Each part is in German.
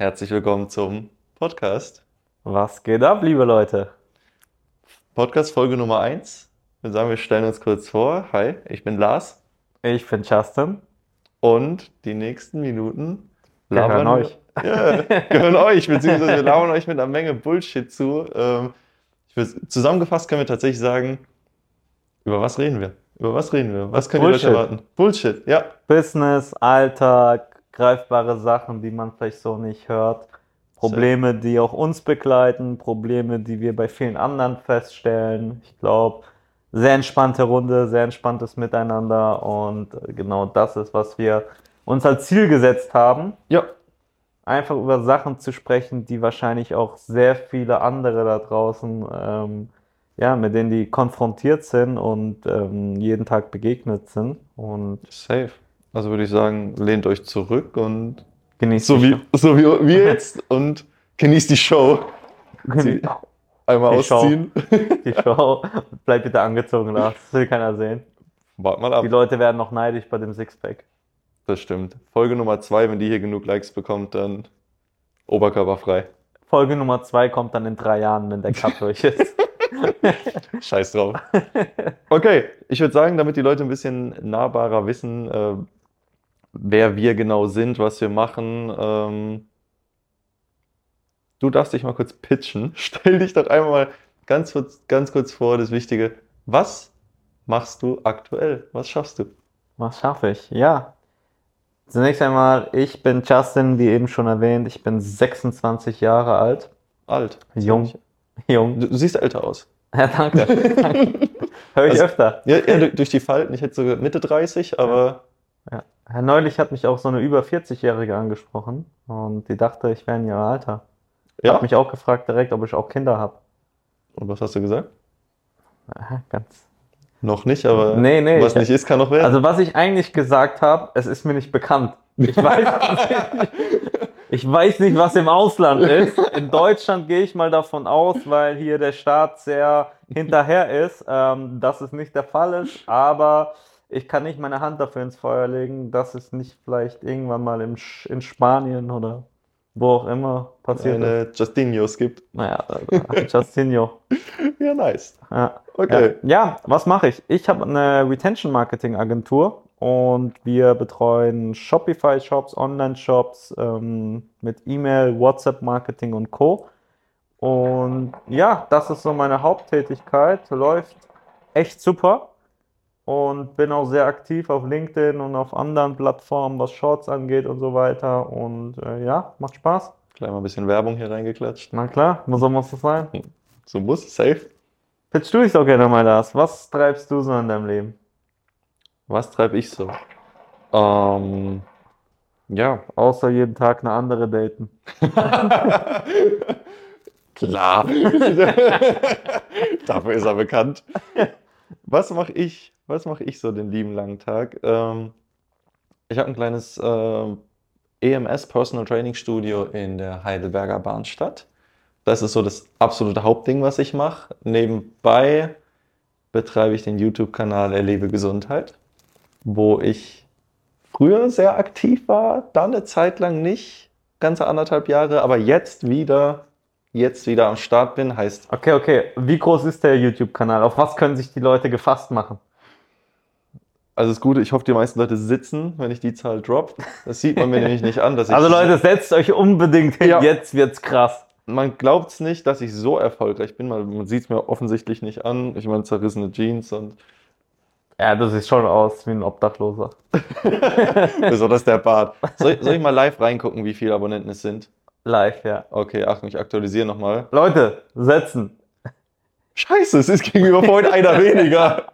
Herzlich willkommen zum Podcast. Was geht ab, liebe Leute? Podcast Folge Nummer 1. Ich würde sagen, wir stellen uns kurz vor. Hi, ich bin Lars Ich bin Justin. und die nächsten Minuten Gehören wir- euch. Ja, gehören euch, beziehungsweise wir labern euch mit einer Menge Bullshit zu. Ähm, würd, zusammengefasst können wir tatsächlich sagen, über was reden wir? Über was reden wir? Was können die Bullshit. Leute erwarten? Bullshit, ja. Business, Alltag, greifbare Sachen, die man vielleicht so nicht hört. Probleme, die auch uns begleiten, Probleme, die wir bei vielen anderen feststellen. Ich glaube, sehr entspannte Runde, sehr entspanntes Miteinander und äh, genau das ist, was wir uns als Ziel gesetzt haben. Ja, einfach über Sachen zu sprechen, die wahrscheinlich auch sehr viele andere da draußen, ähm, ja, mit denen die konfrontiert sind und ähm, jeden Tag begegnet sind. Und safe. Also würde ich sagen, lehnt euch zurück und genießt so die wie, so wie wir jetzt und genießt die Show. Show. Genießt Einmal Die Show. ausziehen. die Show. Bleib bitte angezogen, Lars. Das will keiner sehen. Wart mal ab. Die Leute werden noch neidisch bei dem Sixpack. Das stimmt. Folge Nummer zwei, wenn die hier genug Likes bekommt, dann oberkörperfrei. Folge Nummer zwei kommt dann in drei Jahren, wenn der Cut durch ist. Scheiß drauf. Okay, ich würde sagen, damit die Leute ein bisschen nahbarer wissen, äh, wer wir genau sind, was wir machen, ähm, du darfst dich mal kurz pitchen. Stell dich doch einmal mal ganz kurz, ganz kurz vor, das Wichtige. Was machst du aktuell? Was schaffst du? Was schaffe ich? Ja. Zunächst einmal, ich bin Justin, wie eben schon erwähnt. Ich bin 26 Jahre alt. Alt. Jung. Jung. Du, du siehst älter aus. Ja, danke. danke. Höre ich Also- öfter. Ja, ja durch, durch die Falten. Ich hätte sogar Mitte 30, aber Ja. Herr Neulich hat mich auch so eine über 40-Jährige angesprochen und die dachte, ich wäre in ihrem Alter. ja. Hat mich auch gefragt direkt, ob ich auch Kinder habe. Und was hast du gesagt? Ganz. Noch nicht, aber Nee, nee, was ich- nicht ist, kann noch werden. Also was ich eigentlich gesagt habe, es ist mir nicht bekannt. Ich weiß, ich weiß nicht, was im Ausland ist. In Deutschland gehe ich mal davon aus, weil hier der Staat sehr hinterher ist, ähm, dass es nicht der Fall ist. Aber ich kann nicht meine Hand dafür ins Feuer legen, dass es nicht vielleicht irgendwann mal im, in Spanien oder wo auch immer passiert ist. eine Justinios gibt. Naja, äh, Justinio. Ja, nice. Ja. Okay. Ja, ja was mache ich? Ich habe eine Retention Marketing Agentur und wir betreuen Shopify-Shops, Online-Shops ähm, mit E-Mail, WhatsApp-Marketing und Co. Und ja, das ist so meine Haupttätigkeit. Läuft echt super und bin auch sehr aktiv auf LinkedIn und auf anderen Plattformen, was Shorts angeht und so weiter. Und äh, ja, macht Spaß. Gleich mal ein bisschen Werbung hier reingeklatscht. Na klar, muss auch muss das sein. So muss, safe. Pitch du dich doch gerne mal das. Was treibst du so in deinem Leben? Was treibe ich so? Ähm, ja. Außer jeden Tag eine andere daten. Klar. Dafür ist er bekannt. Was mache ich? Was mache ich so den lieben langen Tag? Ähm, ich habe ein kleines äh, EMS Personal Training Studio in der Heidelberger Bahnstadt. Das ist so das absolute Hauptding, was ich mache. Nebenbei betreibe ich den YouTube-Kanal Erlebe Gesundheit, wo ich früher sehr aktiv war, dann eine Zeit lang nicht, ganze anderthalb Jahre, aber jetzt wieder, jetzt wieder am Start bin, heißt Okay, okay. Wie groß ist der YouTube-Kanal? Auf was können sich die Leute gefasst machen? Also das Gute, ich hoffe, die meisten Leute sitzen, wenn ich die Zahl drop. Das sieht man mir nämlich nicht an, dass ich. Also Leute, setzt euch unbedingt hin. Ja. Jetzt wird's krass. Man glaubt es nicht, dass ich so erfolgreich bin, weil man sieht es mir offensichtlich nicht an. Ich meine, zerrissene Jeans und Ja, du siehst schon aus wie ein Obdachloser. besonders der Bart. Soll, soll ich mal live reingucken, wie viele Abonnenten es sind? Live, ja. Okay, Achtung, ich aktualisiere nochmal. Leute, setzen. Scheiße, es ist gegenüber vorhin einer weniger.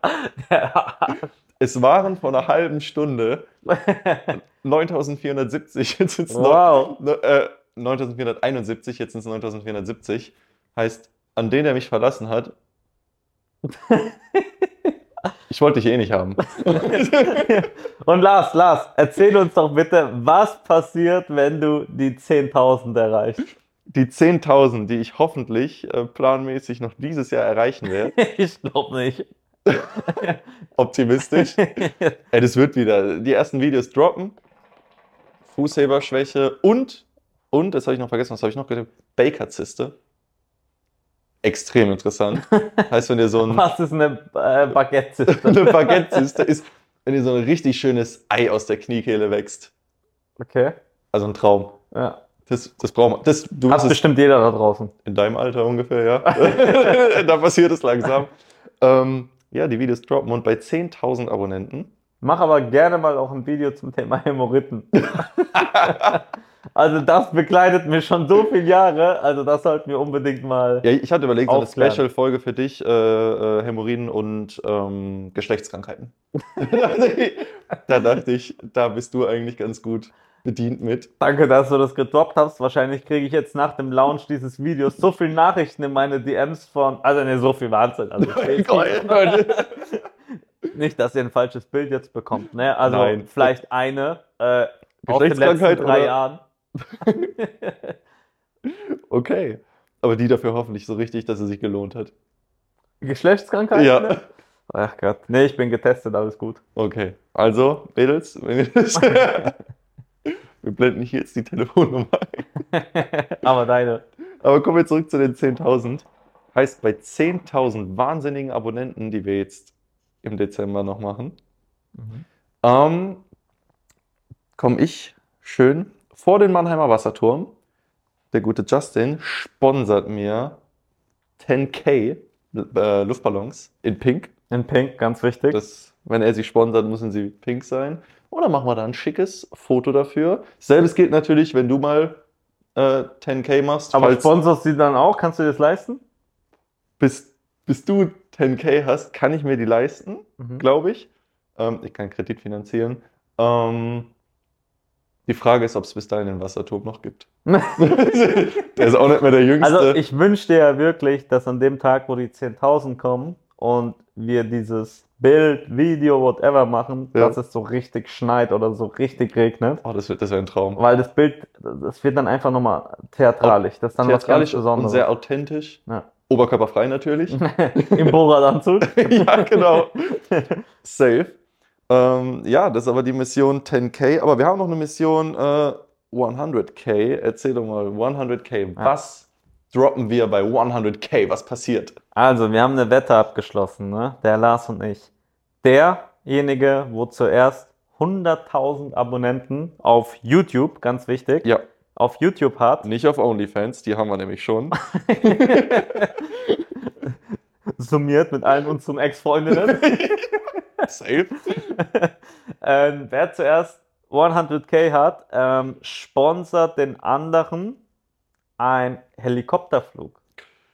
Es waren vor einer halben Stunde 9470, jetzt sind es wow. Ne, äh, 9471, jetzt sind es 9470. Heißt, an den, der mich verlassen hat, ich wollte dich eh nicht haben. Und Lars, Lars, erzähl uns doch bitte, was passiert, wenn du die 10.000 erreichst? Die 10.000, die ich hoffentlich äh, planmäßig noch dieses Jahr erreichen werde, Ich glaube nicht. optimistisch. Ey, das wird wieder. Die ersten Videos droppen. Fußheberschwäche und Und, das habe ich noch vergessen, was habe ich noch getippt? Baker-Zyste. Extrem interessant. heißt, wenn ihr so ein, Was ist eine äh, Baguette? eine Baguette-Zyste ist, wenn ihr so ein richtig schönes Ei aus der Kniekehle wächst. Okay. Also ein Traum. Ja. Das, das braucht man. Das, du Hat bestimmt jeder da draußen. in deinem Alter ungefähr, ja. da passiert es langsam. Ähm, ja, die Videos droppen und bei 10.000 Abonnenten. Mach aber gerne mal auch ein Video zum Thema Hämorrhoiden. also das begleitet mich schon so viele Jahre. Also das sollten wir unbedingt mal. Ja, ich hatte überlegt, so eine Aufklären. Special-Folge für dich, äh, äh, Hämorrhoiden und ähm, Geschlechtskrankheiten. da dachte ich, da bist du eigentlich ganz gut bedient mit. Danke, dass du das gedroppt hast. Wahrscheinlich kriege ich jetzt nach dem Launch dieses Videos so viele Nachrichten in meine DMs von. Also ne, so viel Wahnsinn. Also nicht, dass ihr ein falsches Bild jetzt bekommt. Ne? Also Nein. vielleicht eine äh, aus den letzten drei oder- Jahren. Okay. Aber die dafür hoffentlich so richtig, dass es sich gelohnt hat. Geschlechtskrankheit? Ja. Ne? Ach Gott. Nee, ich bin getestet, alles gut. Okay. Also, Mädels, wenn ihr das. Wir blenden hier jetzt die Telefonnummer ein. Aber deine. Aber kommen wir zurück zu den 10.000. Heißt, bei 10.000 wahnsinnigen Abonnenten, die wir jetzt im Dezember noch machen, ähm, komme ich schön vor den Mannheimer Wasserturm. Der gute Justin sponsert mir 10k äh, Luftballons in Pink. In Pink, ganz wichtig. Das, wenn er sie sponsert, müssen sie pink sein. Oder machen wir da ein schickes Foto dafür. Selbes gilt natürlich, wenn du mal äh, 10k machst. Aber sponsorst du die dann auch? Kannst du dir das leisten? bis, bis du 10k hast, kann ich mir die leisten, Mhm. glaube ich. Ähm, ich kann Kredit finanzieren. Ähm, die Frage ist, ob es bis dahin den Wasserturm noch gibt. der ist auch nicht mehr der Jüngste. Also ich wünsche dir ja wirklich, dass an dem Tag, wo die 10.000 kommen und wir dieses Bild, Video, whatever machen, Ja. dass es so richtig schneit oder so richtig regnet. oh, das wird das wäre ein Traum. Weil das Bild, das wird dann einfach nochmal theatralisch. Das ist dann Theatralisch was ganz und Besonderes. sehr authentisch. Ja. Oberkörperfrei natürlich. Im Borat-Anzug. ja, genau. Safe. Ähm, ja, das ist aber die Mission 10k. Aber wir haben noch eine Mission äh, 100k. Erzähl doch mal, 100k. Ja. Was droppen wir bei 100k? Was passiert? Also, wir haben eine Wette abgeschlossen, ne? Der Lars und ich. Derjenige, wo zuerst 100.000 Abonnenten auf YouTube, ganz wichtig, Ja, auf YouTube hat, nicht auf OnlyFans, die haben wir nämlich schon. summiert mit allen unseren Ex-Freundinnen. Safe. ähm, wer zuerst 100k hat, ähm, sponsert den anderen ein Helikopterflug.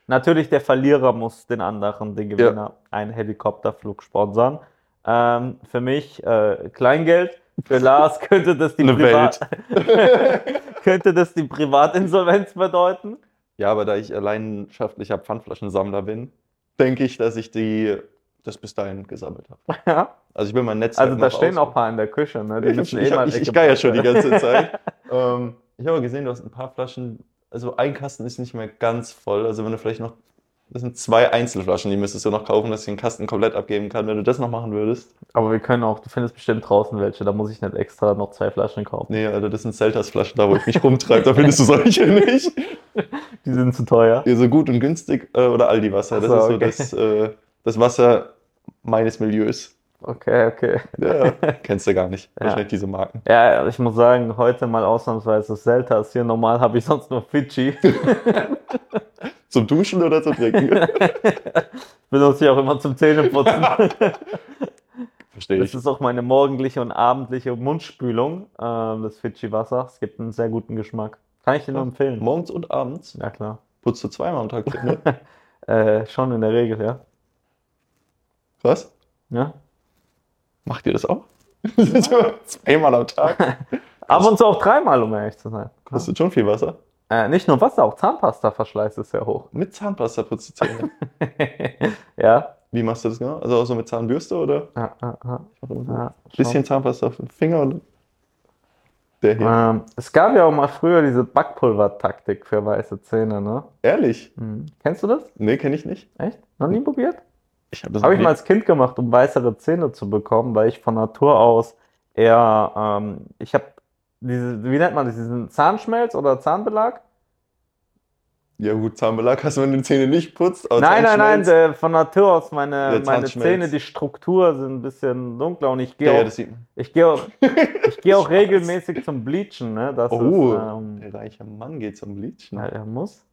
Natürlich, der Verlierer muss den anderen, den Gewinner, einen Helikopterflug sponsern. Ähm, für mich äh, Kleingeld. Für Lars könnte das die Privat könnte das die Privatinsolvenz bedeuten. Ja, aber da ich leidenschaftlicher Pfandflaschensammler bin, denke ich, dass ich die das bis dahin gesammelt habe. Ja. Also ich will mein Netzwerk Also da stehen auch ein paar in der Küche, ne? Die Ich, ich, eh ich, ich, geier schon die ganze Zeit. ähm, ich habe gesehen, du hast ein paar Flaschen, also ein Kasten ist nicht mehr ganz voll. Also wenn du vielleicht noch, das sind zwei Einzelflaschen, die müsstest du noch kaufen, dass ich den Kasten komplett abgeben kann. Wenn du das noch machen würdest. Aber wir können auch, du findest bestimmt draußen welche, da muss ich nicht extra noch zwei Flaschen kaufen. Nee, Alter, das sind Selters-Flaschen, da wo ich mich rumtreibe, da findest du solche nicht. Die sind zu teuer. Ja, so gut und günstig äh, oder Aldi-Wasser. Das so, ist so okay. das, äh, das Wasser meines Milieus. Okay, okay. Ja, kennst du gar nicht. Ja. Wahrscheinlich diese Marken. Ja, ich muss sagen, heute mal ausnahmsweise Seltas. Hier normal habe ich sonst nur Fidschi. Zum Duschen oder zum Trinken? Benutze ich auch immer zum Zähneputzen. Verstehe Das ich. ist auch meine morgendliche und abendliche Mundspülung, ähm, das Fidschi-Wasser. Es gibt einen sehr guten Geschmack. Kann ich dir nur empfehlen. Morgens und abends Ja, klar. putzt du zweimal am Tag Zähne. Äh, schon in der Regel, ja. Was? ja. Macht ihr das auch? zweimal am Tag? Ab und zu auch dreimal, um ehrlich zu sein. Kostet schon viel Wasser. Äh, nicht nur Wasser, auch Zahnpasta-Verschleiß ist sehr hoch. Mit Zahnpasta putzt du Zähne. ja. Wie machst du das genau? Also auch so mit Zahnbürste oder? Ja, ja, ja. Ja bisschen Zahnpasta auf den Finger und der hier. Ähm, es gab ja auch mal früher diese Backpulver-Taktik für weiße Zähne, ne? Ehrlich? Hm. Kennst du das? Nee, kenne ich nicht. Echt? Noch nie probiert? Ich habe das Habe noch ich mal als Kind gemacht, um weißere Zähne zu bekommen, weil ich von Natur aus eher, ähm, ich habe diese, wie nennt man das, diesen Zahnschmelz oder Zahnbelag? Ja, gut, Zahnbelag hast du, wenn du die Zähne nicht putzt. aber Nein, nein, nein, der, von Natur aus meine, meine. Zähne, die Struktur sind ein bisschen dunkler und ich gehe Ja, ja, auch, man. ich gehe auch, ich gehe auch regelmäßig zum Bleachen, ne? Das Oh, ist, ähm, der reiche Mann geht zum Bleachen. ja, er muss.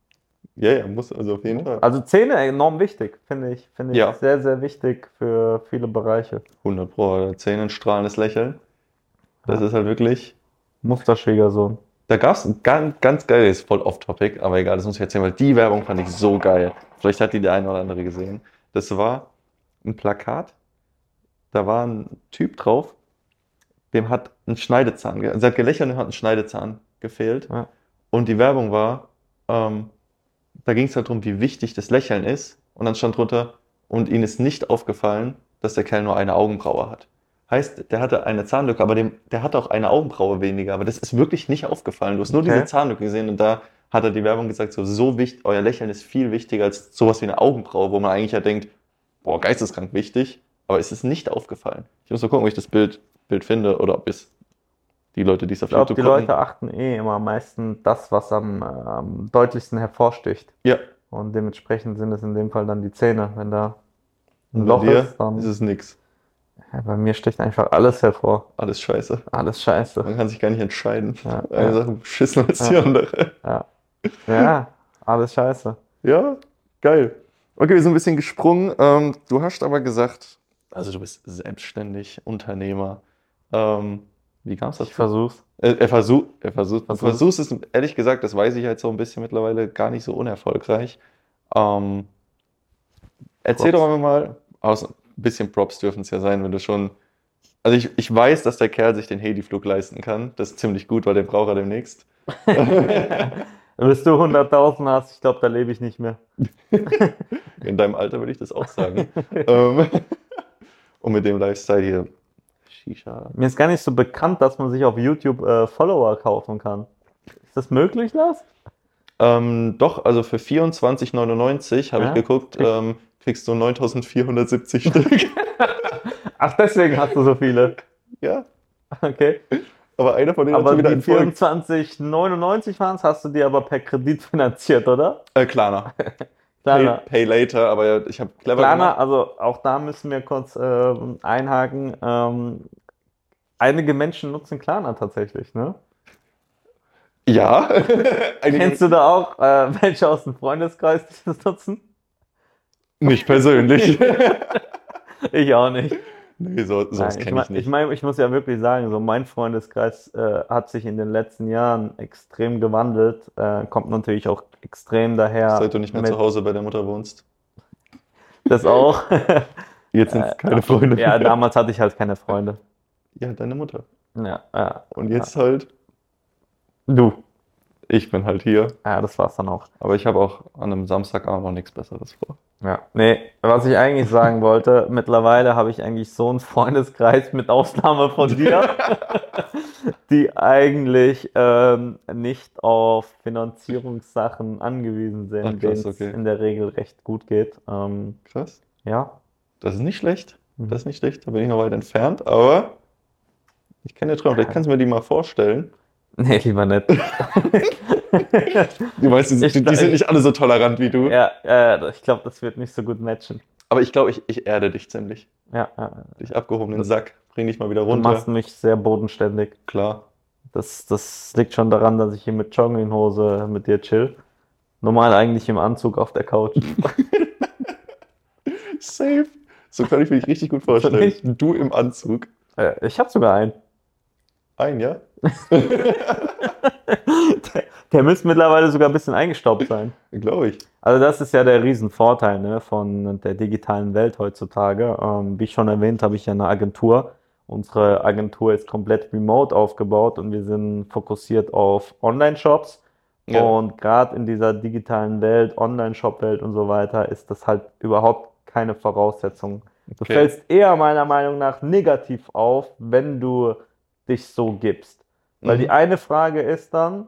Ja, ja, muss also auf jeden Fall. Also Zähne enorm wichtig, finde ich, finde ich Ja. sehr, sehr wichtig für viele Bereiche. 100 Pro, Zähne, strahlendes Lächeln. Das Ja. ist halt wirklich. Musterschwiegersohn. Da gab es ein ganz, ganz geiles, voll off-topic, aber egal, das muss ich erzählen, weil die Werbung fand ich so geil. Vielleicht hat die der eine oder andere gesehen. Das war ein Plakat, da war ein Typ drauf, dem hat ein Schneidezahn, also hat gelächelt und hat ein Schneidezahn gefehlt. Ja. Und die Werbung war, ähm, da ging es halt darum, wie wichtig das Lächeln ist. Und dann stand drunter, und ihnen ist nicht aufgefallen, dass der Kerl nur eine Augenbraue hat. Heißt, der hatte eine Zahnlücke, aber dem, der hatte auch eine Augenbraue weniger. Aber das ist wirklich nicht aufgefallen. Du hast nur Okay. diese Zahnlücke gesehen und da hat er die Werbung gesagt, so, so wichtig, euer Lächeln ist viel wichtiger als sowas wie eine Augenbraue, wo man eigentlich ja denkt, boah, geisteskrank wichtig, aber es ist nicht aufgefallen. Ich muss mal gucken, ob ich das Bild, Bild finde oder ob es die Leute, die es auf Ich YouTube die gucken. Leute achten eh immer am meisten das, was am, am deutlichsten hervorsticht. Ja, Und dementsprechend sind es in dem Fall dann die Zähne. Wenn da ein Loch ist, dann. ist es nix. Ja, bei mir sticht einfach alles hervor. Alles scheiße. Alles scheiße. Man kann sich gar nicht entscheiden. Ja, Eine ja. Sache beschissen als die Ja. andere. Ja. ja, alles scheiße. Ja, geil. Okay, wir sind ein bisschen gesprungen. Ähm, du hast aber gesagt, also du bist selbstständig, Unternehmer. Ähm, wie kam es Ich dazu? versuch's. Äh, er versucht, er versucht, du Versuch. versuchst es, ehrlich gesagt, das weiß ich halt so ein bisschen mittlerweile, gar nicht so unerfolgreich. Ähm, erzähl Props. doch mal, aus, ein bisschen Props dürfen es ja sein, wenn du schon. Also ich, ich weiß, dass der Kerl sich den Heli-Flug leisten kann. Das ist ziemlich gut, weil den braucht er demnächst. Bis du 100.000 hast, ich glaube, da lebe ich nicht mehr. In deinem Alter würde ich das auch sagen. ähm, und mit dem Lifestyle hier. Shisha. Mir ist gar nicht so bekannt, dass man sich auf YouTube äh, Follower kaufen kann. Ist das möglich, Lars? Ähm, doch, also für 24,99 habe Ja? ich geguckt, ähm, kriegst du 9470 Stück. Ach, deswegen hast du so viele. ja, Okay. aber einer von denen hat Aber schon wieder die entfolgt. 24,99 waren hast du dir aber per Kredit finanziert, oder? Äh, Klarna. Pay, Klarna. pay later, aber ich habe clever Klarna, gemacht. also auch da müssen wir kurz ähm, einhaken. Ähm, einige Menschen nutzen Klarna tatsächlich, ne? Ja. Kennst du da auch äh, welche aus dem Freundeskreis, die das nutzen? Nicht persönlich. Ich auch nicht. nee, so, sowas Nein, ich, mein, ich nicht. ich, mein, ich muss ja wirklich sagen, so mein Freundeskreis äh, hat sich in den letzten Jahren extrem gewandelt. Äh, kommt natürlich auch extrem daher. Seit du nicht mehr zu Hause bei der Mutter wohnst. Das auch. Jetzt sind es keine Freunde. Äh, ja, damals hatte ich halt keine Freunde. Ja, deine Mutter. Ja, ja. Und jetzt halt, Du. ich bin halt hier. Ja, das war's dann auch. Aber ich habe auch an einem Samstagabend noch nichts Besseres vor. Ja. Nee, was ich eigentlich sagen wollte, mittlerweile habe ich eigentlich so einen Freundeskreis mit Ausnahme von dir, die eigentlich ähm, nicht auf Finanzierungssachen angewiesen sind, Ach, krass, denen es okay. in der Regel recht gut geht. Ähm, Krass. ja. Das ist nicht schlecht. Mhm. Das ist nicht schlecht. Da bin ich noch weit entfernt, aber ich kenne Traum. Vielleicht kannst du mir die mal vorstellen. Nee, lieber nicht. Du weißt, die, die, die sind nicht alle so tolerant wie du. ja, äh, ich glaube, das wird nicht so gut matchen. Aber ich glaube, ich, ich erde dich ziemlich. Ja, ja. Dich abgehobenen Sack. Bring dich mal wieder Du runter. machst mich sehr bodenständig. Klar. Das, das liegt schon daran, dass ich hier mit Jogginghose mit dir chill. Normal eigentlich im Anzug auf der Couch. Safe. So kann ich mir dich richtig gut vorstellen. Du im Anzug. äh, ich habe sogar einen. Ein, ja? Der, der müsste mittlerweile sogar ein bisschen eingestaubt sein. Glaube ich. Also das ist ja der Riesenvorteil ne, von der digitalen Welt heutzutage. Ähm, wie schon erwähnt, habe ich ja eine Agentur. Unsere Agentur ist komplett remote aufgebaut und wir sind fokussiert auf Online-Shops. Ja. Und gerade in dieser digitalen Welt, Online-Shop-Welt und so weiter, ist das halt überhaupt keine Voraussetzung. Du Okay. fällst eher meiner Meinung nach negativ auf, wenn du dich so gibst. Weil Mhm. die eine Frage ist dann,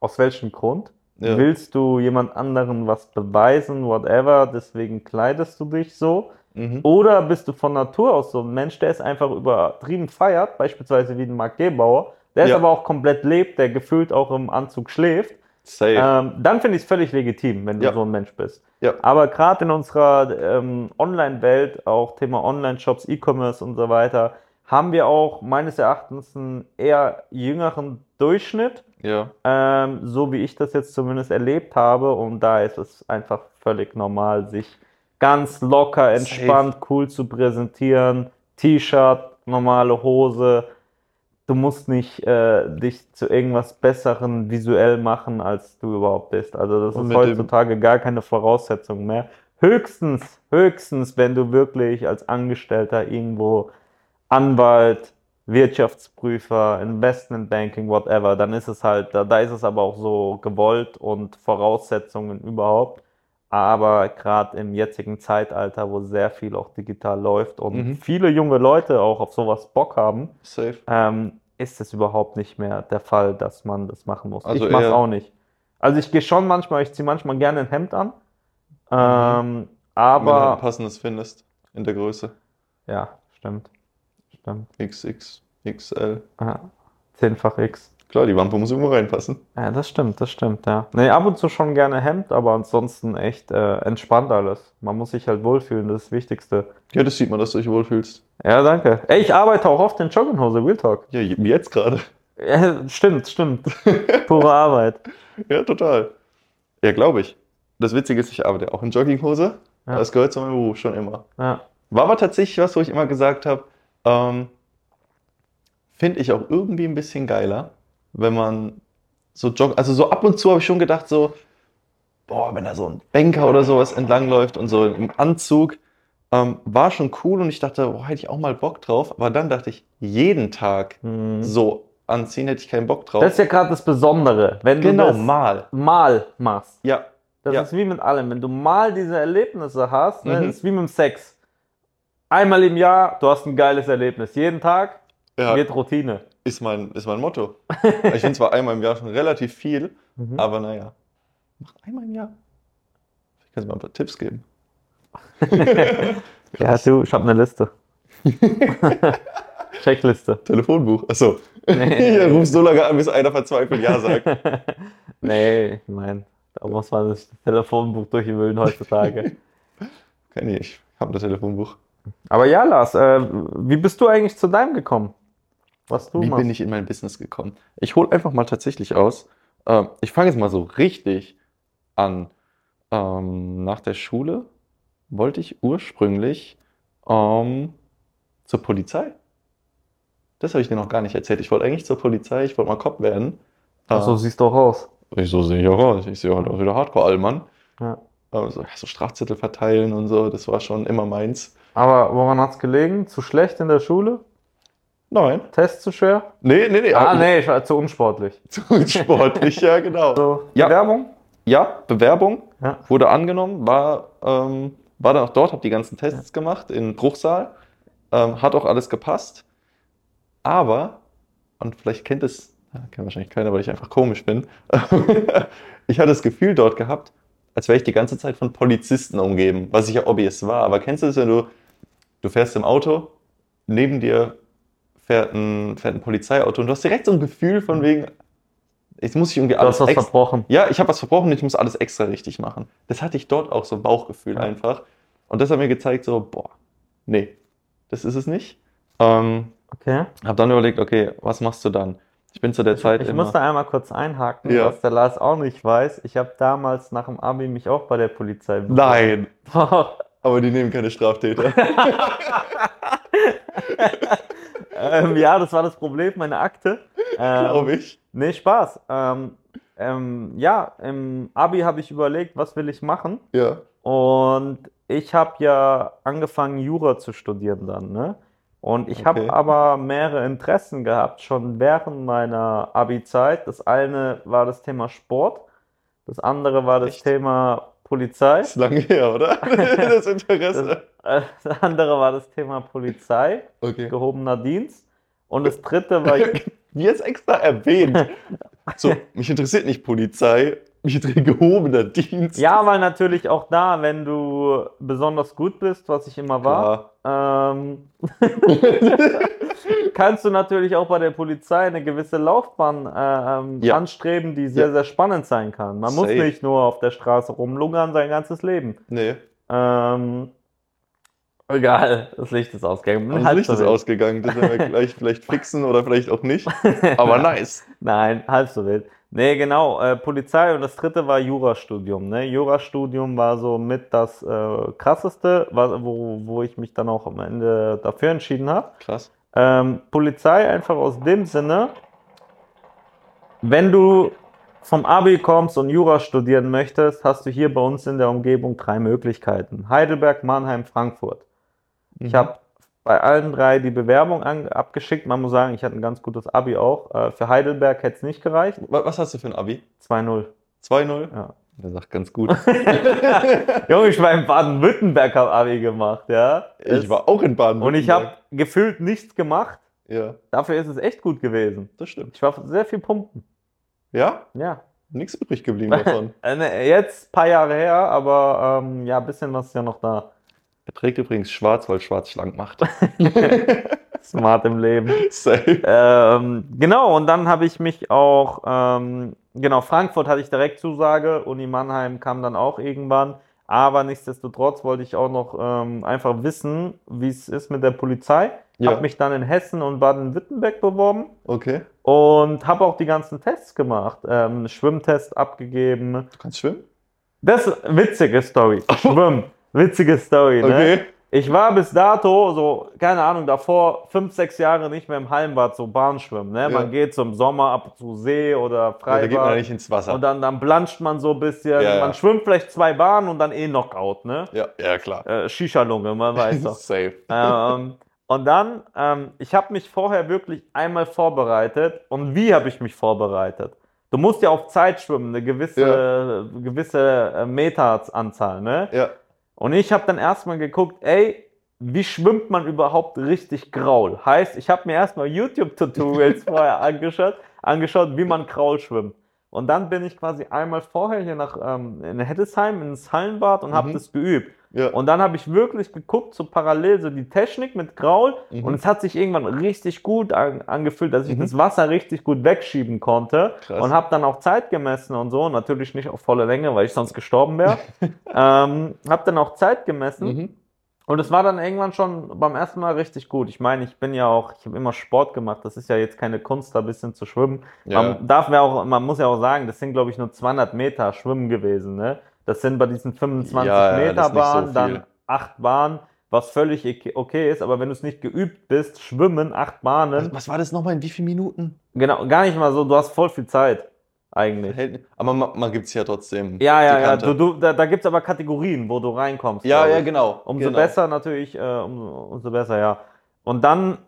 aus welchem Grund? Ja. Willst du jemand anderen was beweisen, whatever, deswegen kleidest du dich so? Mhm. Oder bist du von Natur aus so ein Mensch, der es einfach übertrieben feiert, beispielsweise wie ein Marc Gebauer, der es Ja. aber auch komplett lebt, der gefühlt auch im Anzug schläft, Safe. ähm, dann finde ich es völlig legitim, wenn du Ja. so ein Mensch bist. Ja. Aber gerade in unserer ähm, Online-Welt, auch Thema Online-Shops, E-Commerce und so weiter, haben wir auch meines Erachtens einen eher jüngeren Durchschnitt, ja. ähm, so wie ich das jetzt zumindest erlebt habe. Und da ist es einfach völlig normal, sich ganz locker, entspannt, cool zu präsentieren. T-Shirt, normale Hose. Du musst nicht äh, dich zu irgendwas Besseren visuell machen, als du überhaupt bist. Also das Und ist heutzutage gar keine Voraussetzung mehr. Höchstens, höchstens, wenn du wirklich als Angestellter irgendwo Anwalt, Wirtschaftsprüfer, Investmentbanking, whatever, dann ist es halt, da, da ist es aber auch so gewollt und Voraussetzungen überhaupt. Aber gerade im jetzigen Zeitalter, wo sehr viel auch digital läuft und Mhm. viele junge Leute auch auf sowas Bock haben, ähm, ist es überhaupt nicht mehr der Fall, dass man das machen muss. Also ich mache es auch nicht. Also ich gehe schon manchmal, ich ziehe manchmal gerne ein Hemd an. Ähm, Wenn du ein aber passendes findest in der Größe. ja, stimmt. Stimmt. XX, XL. Ja, zehnfach X. Klar, die Wampe muss irgendwo reinpassen. Ja, das stimmt, das stimmt, ja. Nee, ab und zu schon gerne Hemd, aber ansonsten echt äh, entspannt alles. Man muss sich halt wohlfühlen, das ist das Wichtigste. Ja, das sieht man, dass du dich wohlfühlst. Ja, danke. Ey, ich arbeite auch oft in Jogginghose, Real Talk. Ja, jetzt gerade. Ja, stimmt, stimmt. Pure Arbeit. Ja, total. Ja, glaube ich. Das Witzige ist, ich arbeite auch in Jogginghose. Ja. Das gehört zu meinem Beruf schon immer. Ja. War aber tatsächlich was, wo ich immer gesagt habe, ähm, finde ich auch irgendwie ein bisschen geiler, wenn man so joggt. Also so ab und zu habe ich schon gedacht, so, boah, wenn da so ein Banker oder sowas entlangläuft und so im Anzug, ähm, war schon cool und ich dachte, boah, hätte ich auch mal Bock drauf. Aber dann dachte ich, jeden Tag Mhm. so anziehen, hätte ich keinen Bock drauf. Das ist ja gerade das Besondere. Wenn genau, du das mal. mal machst. Ja, Das Ja. ist wie mit allem. Wenn du mal diese Erlebnisse hast, ne, Mhm. ist wie mit dem Sex. Einmal im Jahr, du hast ein geiles Erlebnis. Jeden Tag ja wird Routine. ist, mein, ist mein Motto. ich finde zwar einmal im Jahr schon relativ viel, Mhm. aber naja, mach einmal im Jahr. Ich kann dir mal ein paar Tipps geben. Ja, du, ich habe eine Liste. Checkliste. Telefonbuch. Achso. Nee. Ja, ruf so lange an, bis einer verzweifelt Ja sagt. nee, ich meine, da muss man das Telefonbuch durchwühlen heutzutage. Okay, nee, ich habe das Telefonbuch. Aber ja, Lars, äh, wie bist du eigentlich zu deinem gekommen? Was du Wie machst? bin ich in mein Business gekommen? Ich hole einfach mal tatsächlich aus. Ähm, ich fange jetzt mal so richtig an. Ähm, nach der Schule wollte ich ursprünglich ähm, zur Polizei. Das habe ich dir noch gar nicht erzählt. Ich wollte eigentlich zur Polizei, ich wollte mal Cop werden. Ach so, Äh, siehst doch aus. ich so sehe ich auch aus. Ich sehe halt aus wie der Hardcore-Allmann. Ja. Also, so Strafzettel verteilen und so, das war schon immer meins. Aber woran hat's gelegen? Zu schlecht in der Schule? Nein. Test zu schwer? Nee, nee, nee. Ah, nee, ich war zu unsportlich. Zu sportlich, ja, genau. So, Ja. Bewerbung? Ja, Bewerbung Ja. wurde angenommen, war, ähm, war dann auch dort, habe die ganzen Tests gemacht in Bruchsal. Ähm, hat auch alles gepasst. Aber, und vielleicht kennt es, ja, kennt wahrscheinlich keiner, weil ich einfach komisch bin. ich hatte das Gefühl dort gehabt, als wäre ich die ganze Zeit von Polizisten umgeben, was ich ja obvious war. Aber kennst du das, wenn du, du fährst im Auto, neben dir fährt ein, fährt ein Polizeiauto und du hast direkt so ein Gefühl von wegen, jetzt muss ich irgendwie Du hast alles was verbrochen. ja, ich habe was verbrochen und ich muss alles extra richtig machen. Das hatte ich dort auch so ein Bauchgefühl Ja. einfach. Und das hat mir gezeigt, so, boah, nee, das ist es nicht. Ähm, Okay. habe dann überlegt, okay, was machst du dann? Ich bin zu der Zeit Ich immer. muss da einmal kurz einhaken, Ja. was der Lars auch nicht weiß. Ich habe damals nach dem Abi mich auch bei der Polizei beworben. Nein. aber die nehmen keine Straftäter. ähm, ja, das war das Problem, meine Akte. Ähm, Glaube ich. Nee, Spaß. Ähm, ähm, ja, im Abi habe ich überlegt, was will ich machen? Ja. Und ich habe ja angefangen, Jura zu studieren dann, ne? Und ich Okay. habe aber mehrere Interessen gehabt, schon während meiner Abi-Zeit. Das eine war das Thema Sport, das andere war das Echt? Thema Polizei, Ist lange her, oder? das Interesse. äh, das andere war das Thema Polizei, Okay. gehobener Dienst. Und das dritte war Jetzt extra erwähnt. So, mich interessiert nicht Polizei, gehobener Dienst. Ja, weil natürlich auch da, wenn du besonders gut bist, was ich immer war, ähm, kannst du natürlich auch bei der Polizei eine gewisse Laufbahn äh, ähm, Ja. anstreben, die sehr, Ja. sehr spannend sein kann. Man muss Safe. nicht nur auf der Straße rumlungern sein ganzes Leben. Nee, Ähm, egal, das Licht ist ausgegangen. das Halb Licht so ist wild. ausgegangen. Das werden wir gleich vielleicht fixen oder vielleicht auch nicht. Aber nice. Nein, halb so wild. Nee, genau, äh, Polizei und das dritte war Jurastudium. Ne? Jurastudium war so mit das äh, krasseste, wo, wo ich mich dann auch am Ende dafür entschieden habe. Krass. Ähm, Polizei einfach aus dem Sinne, wenn du vom Abi kommst und Jura studieren möchtest, hast du hier bei uns in der Umgebung drei Möglichkeiten. Heidelberg, Mannheim, Frankfurt. Ich Mhm. habe bei allen drei die Bewerbung an, abgeschickt. Man muss sagen, ich hatte ein ganz gutes Abi auch. Äh, für Heidelberg hätte es nicht gereicht. Wa- Was hast du für ein Abi? 2-0. 2-0? Ja. Der sagt ganz gut. Junge, ich war in Baden-Württemberg hab Abi gemacht, ja. Ich war auch in baden Und ich habe gefühlt nichts gemacht. Ja, Dafür ist es echt gut gewesen. das stimmt. Ich war sehr viel pumpen. Ja? Ja. Nichts übrig geblieben davon. Ne, Jetzt ein paar Jahre her, aber ähm, ja, ein bisschen was ist ja noch da. Er trägt übrigens schwarz, weil schwarz schlank macht. Smart im Leben. Safe. Ähm, genau, und dann habe ich mich auch, ähm, genau, Frankfurt hatte ich direkt Zusage, Uni Mannheim kam dann auch irgendwann, aber nichtsdestotrotz wollte ich auch noch ähm, einfach wissen, wie es ist mit der Polizei. Ja. Habe mich dann in Hessen und Baden-Württemberg beworben Okay. und habe auch die ganzen Tests gemacht, ähm, Schwimmtest abgegeben. Du kannst schwimmen? Das ist eine witzige Story. Schwimmen. Witzige Story, ne? Okay. Ich war bis dato, so, keine Ahnung, davor fünf, sechs Jahre nicht mehr im Hallenbad, so Bahnschwimmen. Ne? Ja. Man geht zum Sommer ab zu See oder Ja, da geht man Freibad. nicht ins Wasser. und dann, dann planscht man so ein bisschen. Ja, ja. Man schwimmt vielleicht zwei Bahnen und dann eh Knockout, ne? ja, ja, klar. Äh, Shisha-Lunge, man weiß doch. Safe. ähm, und dann, ähm, ich habe mich vorher wirklich einmal vorbereitet. Und wie habe ich mich vorbereitet? Du musst ja auf Zeit schwimmen, eine gewisse, gewisse äh, Meteranzahl, ne? Ja. Und ich habe dann erstmal geguckt, ey, wie schwimmt man überhaupt richtig Graul? Heißt, ich habe mir erstmal YouTube-Tutorials vorher angeschaut, angeschaut, wie man Graul schwimmt. Und dann bin ich quasi einmal vorher hier nach ähm, in Heddesheim ins Hallenbad und habe Mhm. das geübt. Ja. Und dann habe ich wirklich geguckt, so parallel so die Technik mit Graul. Mhm. Und es hat sich irgendwann richtig gut an, angefühlt, dass ich Mhm. das Wasser richtig gut wegschieben konnte. Krass. Und habe dann auch Zeit gemessen und so. Natürlich nicht auf volle Länge, weil ich sonst gestorben wäre. ähm, habe dann auch Zeit gemessen. Und es war dann irgendwann schon beim ersten Mal richtig gut. Ich meine, ich bin ja auch, ich habe immer Sport gemacht. Das ist ja jetzt keine Kunst, da ein bisschen zu schwimmen. Ja. Man darf ja auch, man muss ja auch sagen, das sind glaube ich nur 200 Meter Schwimmen gewesen. Ne? Das sind bei diesen 25 Ja, Meter so Bahnen viel. dann acht Bahnen, was völlig okay- okay ist. Aber wenn du es nicht geübt bist, schwimmen acht Bahnen, Was, was war das nochmal? In wie vielen Minuten? genau, gar nicht mal so. Du hast voll viel Zeit eigentlich. Aber man, man gibt es ja trotzdem. Ja, ja, ja. Du, du, da da gibt es aber Kategorien, wo du reinkommst. ja, ja, genau. Umso genau. besser natürlich, äh, umso, umso besser, ja. Und dann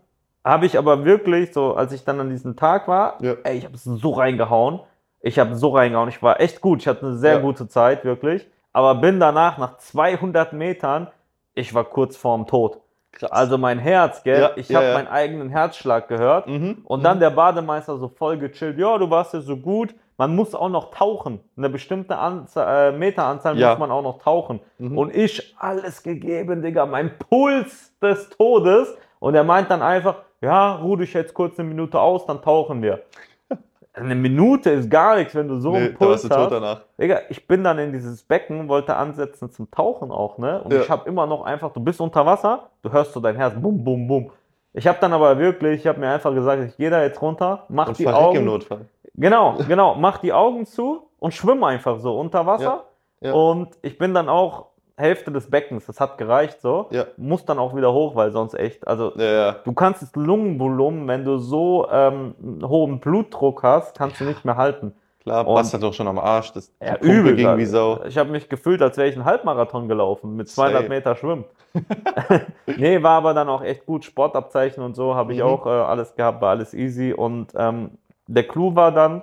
habe ich aber wirklich, so als ich dann an diesem Tag war, Ja. ey, ich habe es so reingehauen. Ich habe so reingehauen. Ich war echt gut. Ich hatte eine sehr Ja. gute Zeit, wirklich. Aber bin danach, nach 200 Metern, ich war kurz vorm Tod. Krass. Also mein Herz, gell? Ja, ich ja, habe ja. meinen eigenen Herzschlag gehört. Mhm. Und dann der Bademeister so voll gechillt. Ja, du warst ja so gut. Man muss auch noch tauchen. Eine bestimmte Anzahl, äh, Meteranzahl Ja. muss man auch noch tauchen. Mhm. Und ich alles gegeben, Digga. Mein Puls des Todes. Und er meint dann einfach, ja, ruh dich jetzt kurz eine Minute aus, dann tauchen wir. Eine Minute ist gar nichts, wenn du so nee, einen da Puls warst du tot hast. danach. Digga, ich bin dann in dieses Becken, wollte ansetzen zum Tauchen auch, ne? Und Ja. ich habe immer noch einfach, du bist unter Wasser, du hörst so dein Herz, bum, bum, bum. Ich habe dann aber wirklich, ich habe mir einfach gesagt, ich gehe da jetzt runter, mach Und die verreck im Augen, Notfall. Genau, genau, mach die Augen zu und schwimm einfach so unter Wasser. Ja, ja. Und ich bin dann auch Hälfte des Beckens, das hat gereicht so. Ja. Muss dann auch wieder hoch, weil sonst echt, also du kannst das Lungenvolumen, wenn du so ähm, hohen Blutdruck hast, kannst du nicht mehr halten. Klar, Und- halt doch schon am Arsch. Das Ja, Pumpe übel. ging wie Sau. Ich habe mich gefühlt, als wäre ich einen Halbmarathon gelaufen mit 200 Safe. Meter Schwimmen. nee, war aber dann auch echt gut. Sportabzeichen und so habe ich Mhm. auch äh, alles gehabt, war alles easy. Und ähm, der Clou war dann,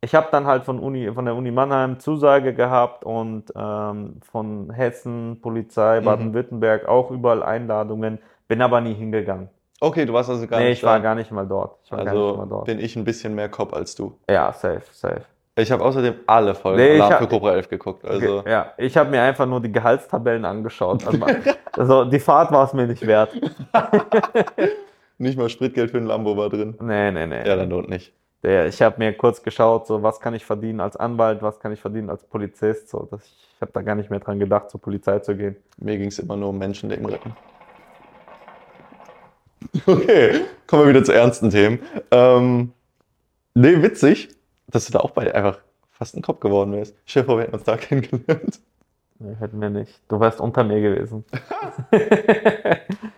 ich habe dann halt von, Uni, von der Uni Mannheim Zusage gehabt und ähm, von Hessen, Polizei, Mhm. Baden-Württemberg auch überall Einladungen, bin aber nie hingegangen. Okay, du warst also gar nee, nicht ich war da. gar nicht mal dort. Ich war gar nicht mal Also dort. bin ich ein bisschen mehr Cop als du. Ja, safe, safe. Ich habe außerdem alle Folgen Nee, Alarm hab- für Cobra 11 geguckt. Also, Ja, ich habe mir einfach nur die Gehaltstabellen angeschaut. Also, also die Fahrt war es mir nicht wert. nicht mal Spritgeld für ein Lambo war drin. Nee, nee, nee. Ja, dann lohnt nicht. Der, ich habe mir kurz geschaut, so was kann ich verdienen als Anwalt, was kann ich verdienen als Polizist. So, das, ich habe da gar nicht mehr dran gedacht, zur Polizei zu gehen. Mir ging es immer nur um Menschenleben retten. Okay, kommen wir wieder zu ernsten Themen. Ähm, nee, witzig, dass du da auch bei einfach fast ein Kopf geworden wärst. Vor, wir hätten uns da kennengelernt. Nee, hätten wir nicht. Du wärst unter mir gewesen.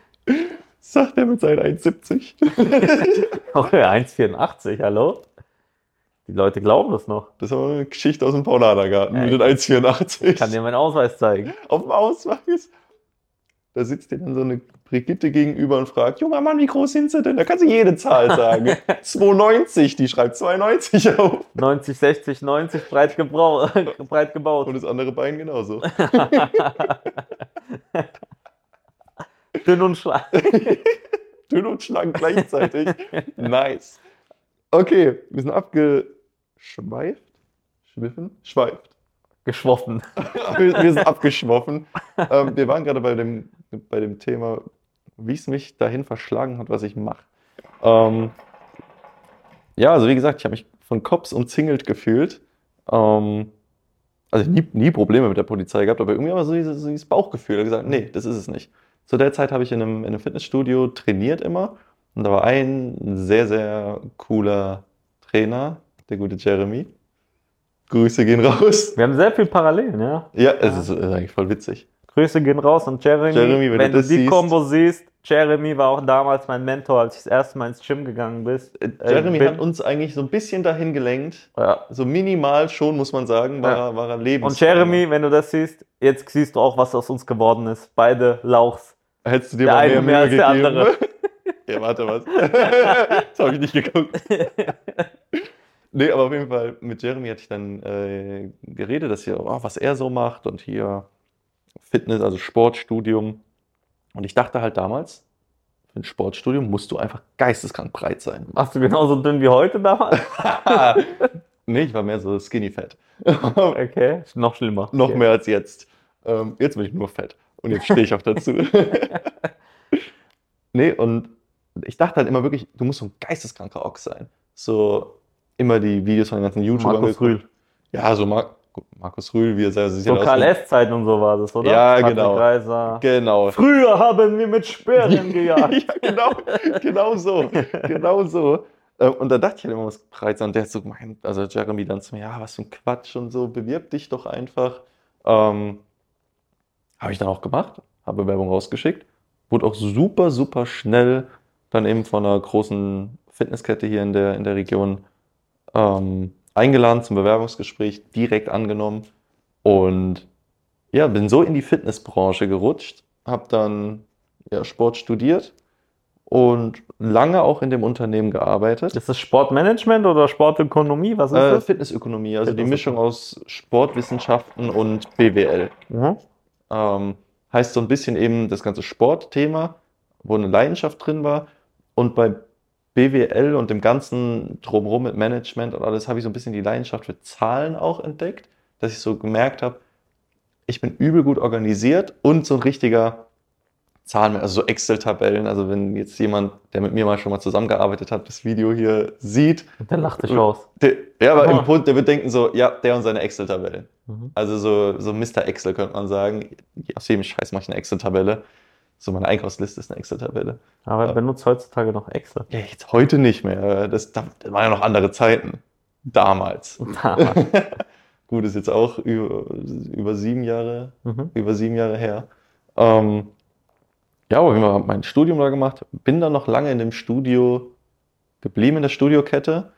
Sagt er mit seinen 1,70. Okay, 1,84, hallo? Die Leute glauben das noch. Das ist aber eine Geschichte aus dem Paulanergarten Ja, mit den 1,84. Ich kann dir meinen Ausweis zeigen. auf dem Ausweis. Da sitzt dir dann so eine Brigitte gegenüber und fragt, junger Mann, wie groß sind sie denn? Da kannst du jede Zahl sagen. 2,90, die schreibt 2,90 auf. 90, 60, 90, breit, gebrau breit gebaut. Und das andere Bein genauso. Dünn und schlank. Dünn und schlank gleichzeitig. Nice. Okay, wir sind abgeschweift. Schwiffen? Schweift. Geschwoffen. Wir, wir sind abgeschwoffen. Ähm, wir waren gerade bei dem, bei dem Thema, wie es mich dahin verschlagen hat, was ich mache. Ähm, ja, also wie gesagt, ich habe mich von Cops umzingelt gefühlt. Ähm, also nie, nie Probleme mit der Polizei gehabt, aber irgendwie immer so dieses, so dieses Bauchgefühl. Gesagt, nee, das ist es nicht. Zu der Zeit habe ich in einem, in einem Fitnessstudio trainiert immer. Und da war ein sehr, sehr cooler Trainer, der gute Jeremy. Grüße gehen raus. Wir haben sehr viel Parallelen, ja. Ja, es ist, ist eigentlich voll witzig. Grüße gehen raus und Jeremy. Jeremy, wenn wenn du du die siehst. Kombo siehst, Jeremy war auch damals mein Mentor, als ich das erste Mal ins Gym gegangen bist. Äh, Jeremy bin. hat uns eigentlich so ein bisschen dahin gelenkt. Ja. So minimal schon, muss man sagen, war, Ja. er- war er lebens. Und Jeremy, wenn du das siehst, jetzt siehst du auch, was aus uns geworden ist. Beide Lauchs. Hättest du dir der mal eine mehr mehr Mühe als der gegeben. andere. ja, warte was. das habe ich nicht geguckt. Nee, aber auf jeden Fall mit Jeremy hatte ich dann äh, geredet, dass hier, oh, was er so macht und hier Fitness, also Sportstudium. Und ich dachte halt damals, für ein Sportstudium musst du einfach geisteskrank breit sein. Warst du genauso dünn wie heute damals? nee, ich war mehr so skinny fett. Okay, noch schlimmer. Noch okay. mehr als jetzt. Ähm, jetzt bin ich nur fett. Und jetzt stehe ich auch dazu. nee, und ich dachte halt immer wirklich, du musst so ein geisteskranker Ochs sein. So immer die Videos von den ganzen YouTubern. Markus geguckt. Rühl. Ja, so Mar Markus Rühl, wie er selber sieht. So S-Zeiten und so war das, oder? Ja, Patrick genau. Reiser. Genau. Früher haben wir mit Speeren gejagt. ja, genau, genau so. Genau so. Äh, Und da dachte ich halt immer, was breit sein. Und der hat so gemeint, also Jeremy dann zu mir, ja, was für ein Quatsch und so, bewirb dich doch einfach. Ähm, habe ich dann auch gemacht, habe Bewerbung rausgeschickt, wurde auch super, super schnell dann eben von einer großen Fitnesskette hier in der, in der Region ähm, eingeladen zum Bewerbungsgespräch, direkt angenommen und ja, bin so in die Fitnessbranche gerutscht, habe dann ja, Sport studiert und lange auch in dem Unternehmen gearbeitet. Ist das Sportmanagement oder Sportökonomie? Was ist Äh, das? Fitnessökonomie, also die Fitnessökonomie. Mischung aus Sportwissenschaften und BWL. Mhm. Ähm, heißt so ein bisschen eben das ganze Sportthema, wo eine Leidenschaft drin war. Und bei BWL und dem ganzen Drumherum mit Management und alles habe ich so ein bisschen die Leidenschaft für Zahlen auch entdeckt, dass ich so gemerkt habe, ich bin übel gut organisiert und so ein richtiger Zahlen, also so Excel-Tabellen. Also wenn jetzt jemand, der mit mir mal schon mal zusammengearbeitet hat, das Video hier sieht, Der lacht dich aus. der, ja, aber Oh. im Punkt, der wird denken so, ja, der und seine Excel-Tabellen. Mhm. Also so, so Mr. Excel könnte man sagen. Aus jedem Scheiß mache ich eine Excel-Tabelle. So meine Einkaufsliste ist eine Excel-Tabelle. Aber Ja. benutzt heutzutage noch Excel. Ja, jetzt heute nicht mehr. Das, das waren ja noch andere Zeiten. Damals. Gut, ist jetzt auch über, über sieben Jahre, Mhm. über sieben Jahre her. Ähm, ja, aber ich habe mein Studium da gemacht, bin dann noch lange in dem Studio geblieben, in der Studiokette.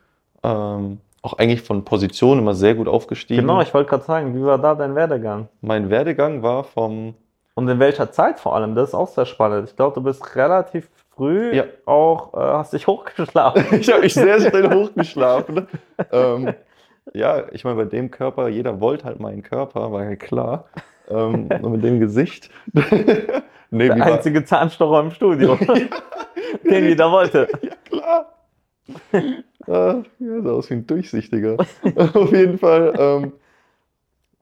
Ähm, auch eigentlich von Position immer sehr gut aufgestiegen. Genau, ich wollte gerade sagen, wie war da dein Werdegang? Mein Werdegang war vom Und in welcher Zeit vor allem? Das ist auch sehr spannend. Ich glaube, du bist relativ früh Ja. auch, äh, hast dich hochgeschlafen. ich habe mich sehr schnell hochgeschlafen. ähm, ja, ich meine, bei dem Körper, jeder wollte halt meinen Körper, war ja klar. Ähm, und mit dem Gesicht. nee, Der war- einzige Zahnstocher im Studio, den jeder wollte. Ja, klar. Ah, ja, sah aus wie ein Durchsichtiger. Auf jeden Fall. Ähm,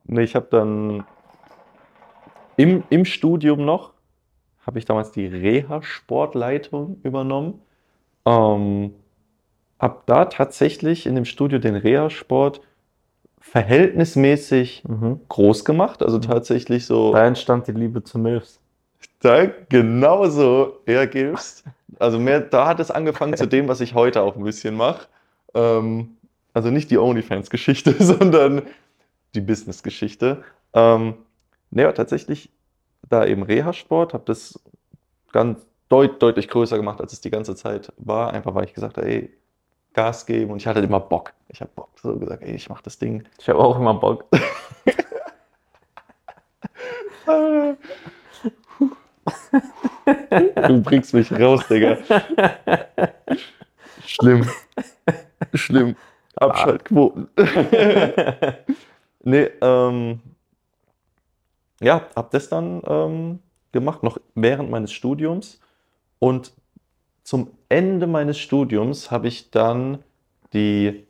nee, ich habe dann im, im Studium noch, habe ich damals die Reha-Sportleitung übernommen. Ähm, habe da tatsächlich in dem Studio den Reha-Sport verhältnismäßig Mhm. groß gemacht. Also tatsächlich so. Da entstand die Liebe zu Milfs. Da genauso hergibst. Also mehr, da hat es angefangen zu dem, was ich heute auch ein bisschen mache. Ähm, also nicht die OnlyFans-Geschichte, sondern die Business-Geschichte. Ähm, ne, aber tatsächlich da eben Reha-Sport, habe das ganz deut deutlich größer gemacht, als es die ganze Zeit war. Einfach weil ich gesagt habe, ey, Gas geben und ich hatte immer Bock. Ich habe Bock. So gesagt, ey, ich mache das Ding. Ich habe auch immer Bock. Du bringst mich raus, Digga. Schlimm. Schlimm. Abschaltquoten. nee, ähm, ja, hab das dann ähm, gemacht, noch während meines Studiums. Und zum Ende meines Studiums habe ich dann die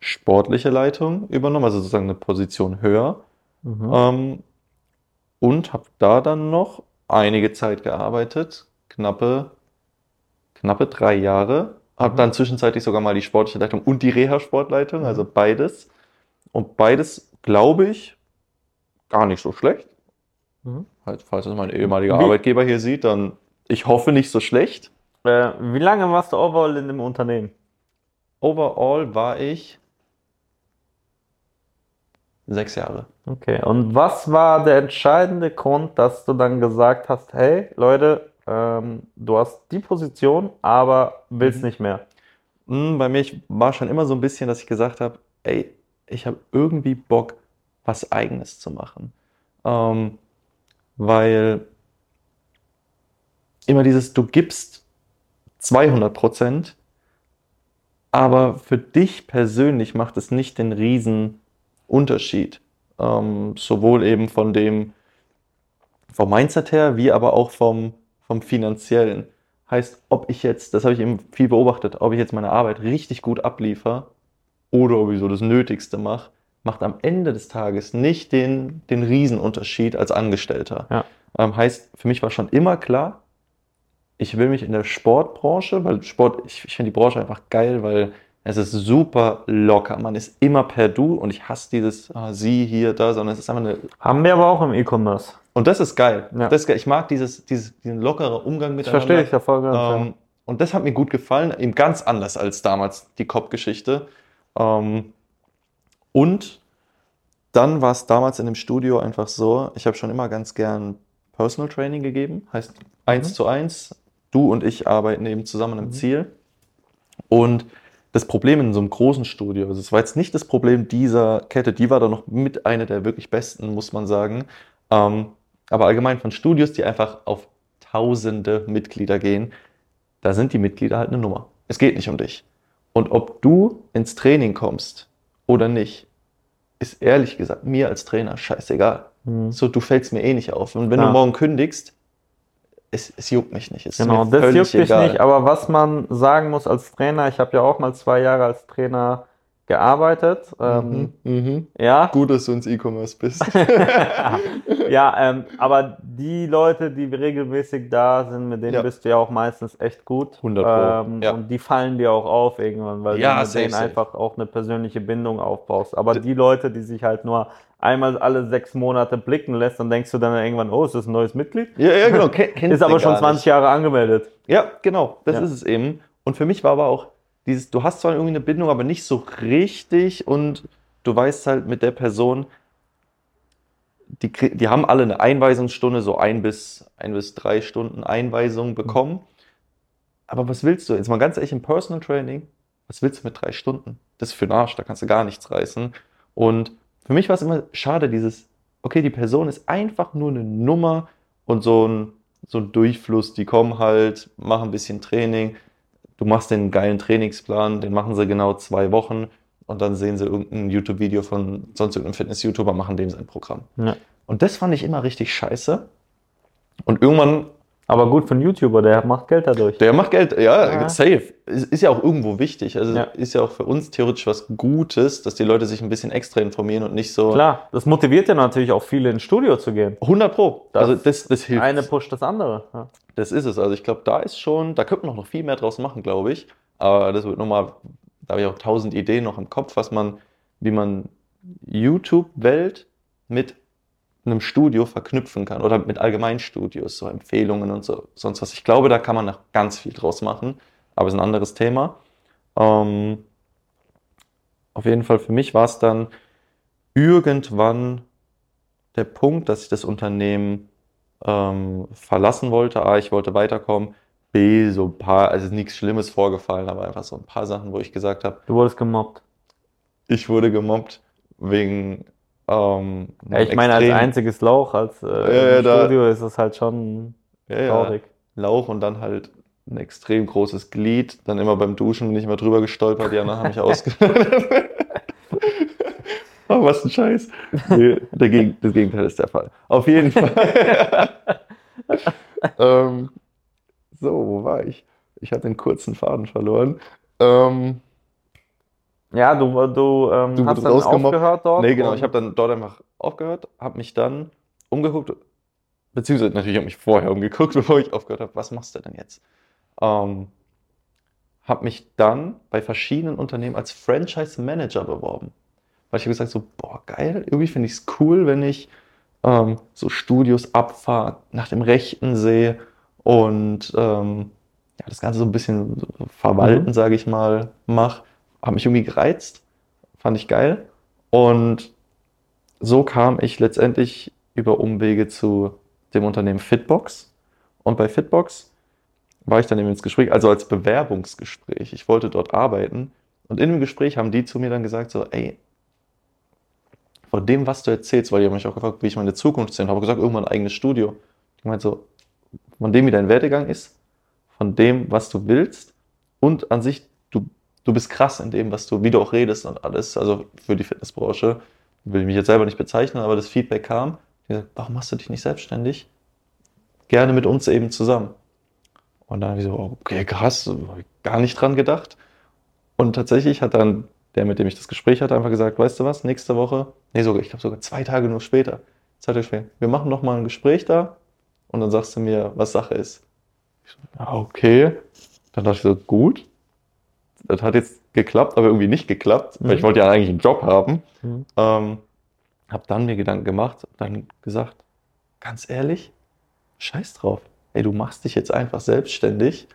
sportliche Leitung übernommen, also sozusagen eine Position höher. Mhm. Ähm, und habe da dann noch einige Zeit gearbeitet, knappe, knappe drei Jahre. Habe Mhm. dann zwischenzeitlich sogar mal die sportliche Leitung und die Reha-Sportleitung, Mhm. also beides. Und beides, glaube ich, gar nicht so schlecht. Mhm. Halt, falls es mein ehemaliger Wie- Arbeitgeber hier sieht, dann ich hoffe nicht so schlecht. Äh, wie lange warst du overall in dem Unternehmen? Overall war ich sechs Jahre. Okay, und was war der entscheidende Grund, dass du dann gesagt hast, hey Leute, ähm, du hast die Position, aber willst Mhm. nicht mehr? Mm, Bei mir war schon immer so ein bisschen, dass ich gesagt habe, ey, ich habe irgendwie Bock, was Eigenes zu machen. Ähm, weil immer dieses, du gibst 200 Prozent, aber für dich persönlich macht es nicht den riesen Unterschied. Ähm, sowohl eben von dem, vom Mindset her, wie aber auch vom, vom finanziellen. Heißt, ob ich jetzt, das habe ich eben viel beobachtet, ob ich jetzt meine Arbeit richtig gut abliefer oder ob ich so das Nötigste mache, macht am Ende des Tages nicht den, den Riesenunterschied als Angestellter. Ja. Ähm, heißt, für mich war schon immer klar, ich will mich in der Sportbranche, weil Sport, ich, ich finde die Branche einfach geil, weil es ist super locker. Man ist immer per Du und ich hasse dieses ah, Sie hier, da, sondern es ist einfach eine Haben wir aber auch im E-Commerce. und das ist geil. Ja. Das ist geil. Ich mag dieses, dieses, diesen lockeren Umgang Das miteinander. verstehe ich ja voll ganz. ja. Ähm, und das hat mir gut gefallen, eben ganz anders als damals die Cop-Geschichte. Ähm, und dann war es damals in dem Studio einfach so, ich habe schon immer ganz gern Personal Training gegeben, heißt eins Mhm. zu eins. Du und ich arbeiten eben zusammen im Mhm. Ziel. Und das Problem in so einem großen Studio, also es war jetzt nicht das Problem dieser Kette, die war da noch mit einer der wirklich besten, muss man sagen. Ähm, aber allgemein von Studios, die einfach auf tausende Mitglieder gehen, da sind die Mitglieder halt eine Nummer. Es geht nicht um dich. Und ob du ins Training kommst oder nicht, ist ehrlich gesagt mir als Trainer scheißegal. Mhm. So, du fällst mir eh nicht auf. Und wenn Ja. du morgen kündigst, es, es juckt mich nicht. Es ist Genau, das juckt mich egal. nicht, aber was man sagen muss als Trainer, ich habe ja auch mal zwei Jahre als Trainer gearbeitet. Ähm, Mhm, mhm. ja, Gut, dass du ins E-Commerce bist. ja, ähm, aber die Leute, die regelmäßig da sind, mit denen Ja. bist du ja auch meistens echt gut. 100 Pro, Ähm, ja. Und die fallen dir auch auf irgendwann, weil Ja, du mit safe, denen safe. einfach auch eine persönliche Bindung aufbaust. Aber D- die Leute, die sich halt nur einmal alle sechs Monate blicken lässt, dann denkst du dann irgendwann, oh, ist das ein neues Mitglied? ja, ja, genau. Ken, Ist aber schon gar 20 nicht. Jahre angemeldet. Ja, genau, das ist es eben. Und für mich war aber auch dieses, du hast zwar irgendwie eine Bindung, aber nicht so richtig und du weißt halt mit der Person, die, die haben alle eine Einweisungsstunde, so ein bis, ein bis drei Stunden Einweisung bekommen. Aber was willst du? Jetzt mal ganz ehrlich, im Personal Training, was willst du mit drei Stunden? Das ist für den Arsch, da kannst du gar nichts reißen. Und für mich war es immer schade, dieses, okay, die Person ist einfach nur eine Nummer und so ein, so ein Durchfluss, die kommen halt, machen ein bisschen Training, du machst den geilen Trainingsplan, den machen sie genau zwei Wochen und dann sehen sie irgendein YouTube-Video von sonst irgendeinem Fitness-YouTuber, machen dem sein Programm. Ja. Und das fand ich immer richtig scheiße. Und irgendwann Aber gut für einen YouTuber, der macht Geld dadurch. Der macht Geld, ja, Ja. safe. Ist, ist ja auch irgendwo wichtig. Also Ja. ist ja auch für uns theoretisch was Gutes, dass die Leute sich ein bisschen extra informieren und nicht so Klar, das motiviert ja natürlich auch viele ins Studio zu gehen. 100 Pro. Das- also das, das hilft. Eine pusht das andere. Ja. Das ist es. Also ich glaube, da ist schon, da könnte man noch viel mehr draus machen, glaube ich. Aber das wird nochmal, da habe ich auch tausend Ideen noch im Kopf, was man, wie man YouTube-Welt mit einem Studio verknüpfen kann oder mit Allgemeinstudios, so Empfehlungen und so, sonst was. Ich glaube, da kann man noch ganz viel draus machen, aber ist ein anderes Thema. Ähm, auf jeden Fall für mich war es dann irgendwann der Punkt, dass ich das Unternehmen ähm, verlassen wollte. A, ich wollte weiterkommen. B, so ein paar, also ist nichts Schlimmes vorgefallen, aber einfach so ein paar Sachen, wo ich gesagt habe, Du wurdest gemobbt. ich wurde gemobbt wegen. Ähm, Ja, ich meine, als einziges Lauch, als äh, ja, da- Studio ist es halt schon ja, ja, traurig. Lauch und dann halt ein extrem großes Glied. Dann immer beim Duschen bin ich mal drüber gestolpert. Die anderen haben mich ausgeschaltet. oh, was ein Scheiß. Nee, Geg das Gegenteil ist der Fall. Auf jeden Fall. ähm, so, wo war ich? Ich hatte einen kurzen Faden verloren. Ähm, Ja, du, du, ähm, Du hast dann aufgehört dort. Nee, genau. Ich habe dann dort einfach aufgehört, habe mich dann umgeguckt, beziehungsweise natürlich habe ich mich vorher umgeguckt, bevor ich aufgehört habe. Was machst du denn jetzt? Ähm, habe mich dann bei verschiedenen Unternehmen als Franchise Manager beworben. Weil ich habe gesagt, so, boah, geil, irgendwie finde ich es cool, wenn ich ähm, so Studios abfahre, nach dem Rechten sehe und ähm, ja, das Ganze so ein bisschen verwalten, Mhm. sage ich mal, mache. Hat mich irgendwie gereizt, fand ich geil. Und so kam ich letztendlich über Umwege zu dem Unternehmen Fitbox. Und bei Fitbox war ich dann eben ins Gespräch, also als Bewerbungsgespräch. Ich wollte dort arbeiten. Und in dem Gespräch haben die zu mir dann gesagt, so, ey, von dem, was du erzählst, weil die haben mich auch gefragt, wie ich meine Zukunft sehe, und habe gesagt, irgendwann ein eigenes Studio. Ich meinte so, von dem, wie dein Werdegang ist, von dem, was du willst und an sich, du, bist krass in dem, was du, wie du auch redest und alles, also für die Fitnessbranche, will ich mich jetzt selber nicht bezeichnen, aber das Feedback kam, gesagt, warum machst du dich nicht selbstständig? Gerne mit uns eben zusammen. Und dann habe ich so, okay, krass, hab ich gar nicht dran gedacht. Und tatsächlich hat dann der, mit dem ich das Gespräch hatte, einfach gesagt, weißt du was, nächste Woche, nee, sogar, ich glaube sogar zwei Tage nur später, zwei Tage später, wir machen noch mal ein Gespräch da und dann sagst du mir, was Sache ist. Ich so, ja, okay. Dann dachte ich so, gut, das hat jetzt geklappt, aber irgendwie nicht geklappt, weil Mhm. ich wollte ja eigentlich einen Job haben. Mhm. Ähm, hab dann mir Gedanken gemacht, dann gesagt, ganz ehrlich, scheiß drauf. Ey, du machst dich jetzt einfach selbstständig.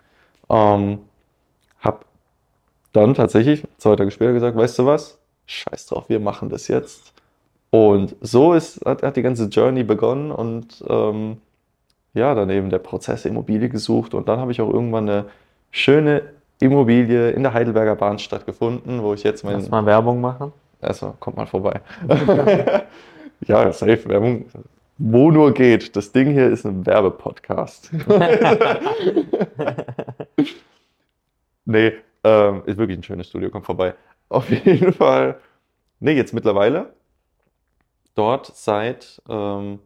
Ähm, hab dann tatsächlich zwei Tage später gesagt, weißt du was? Scheiß drauf, wir machen das jetzt. Und so ist, hat, hat die ganze Journey begonnen und ähm, ja, dann eben der Prozess Immobilie gesucht und dann habe ich auch irgendwann eine schöne Immobilie in der Heidelberger Bahnstadt gefunden, wo ich jetzt mein, Lass mal Werbung machen. also, kommt mal vorbei. ja, safe Werbung. Wo nur geht. Das Ding hier ist ein Werbepodcast. nee, ähm, ist wirklich ein schönes Studio, kommt vorbei. Auf jeden Fall. Nee, jetzt mittlerweile dort seit ähm,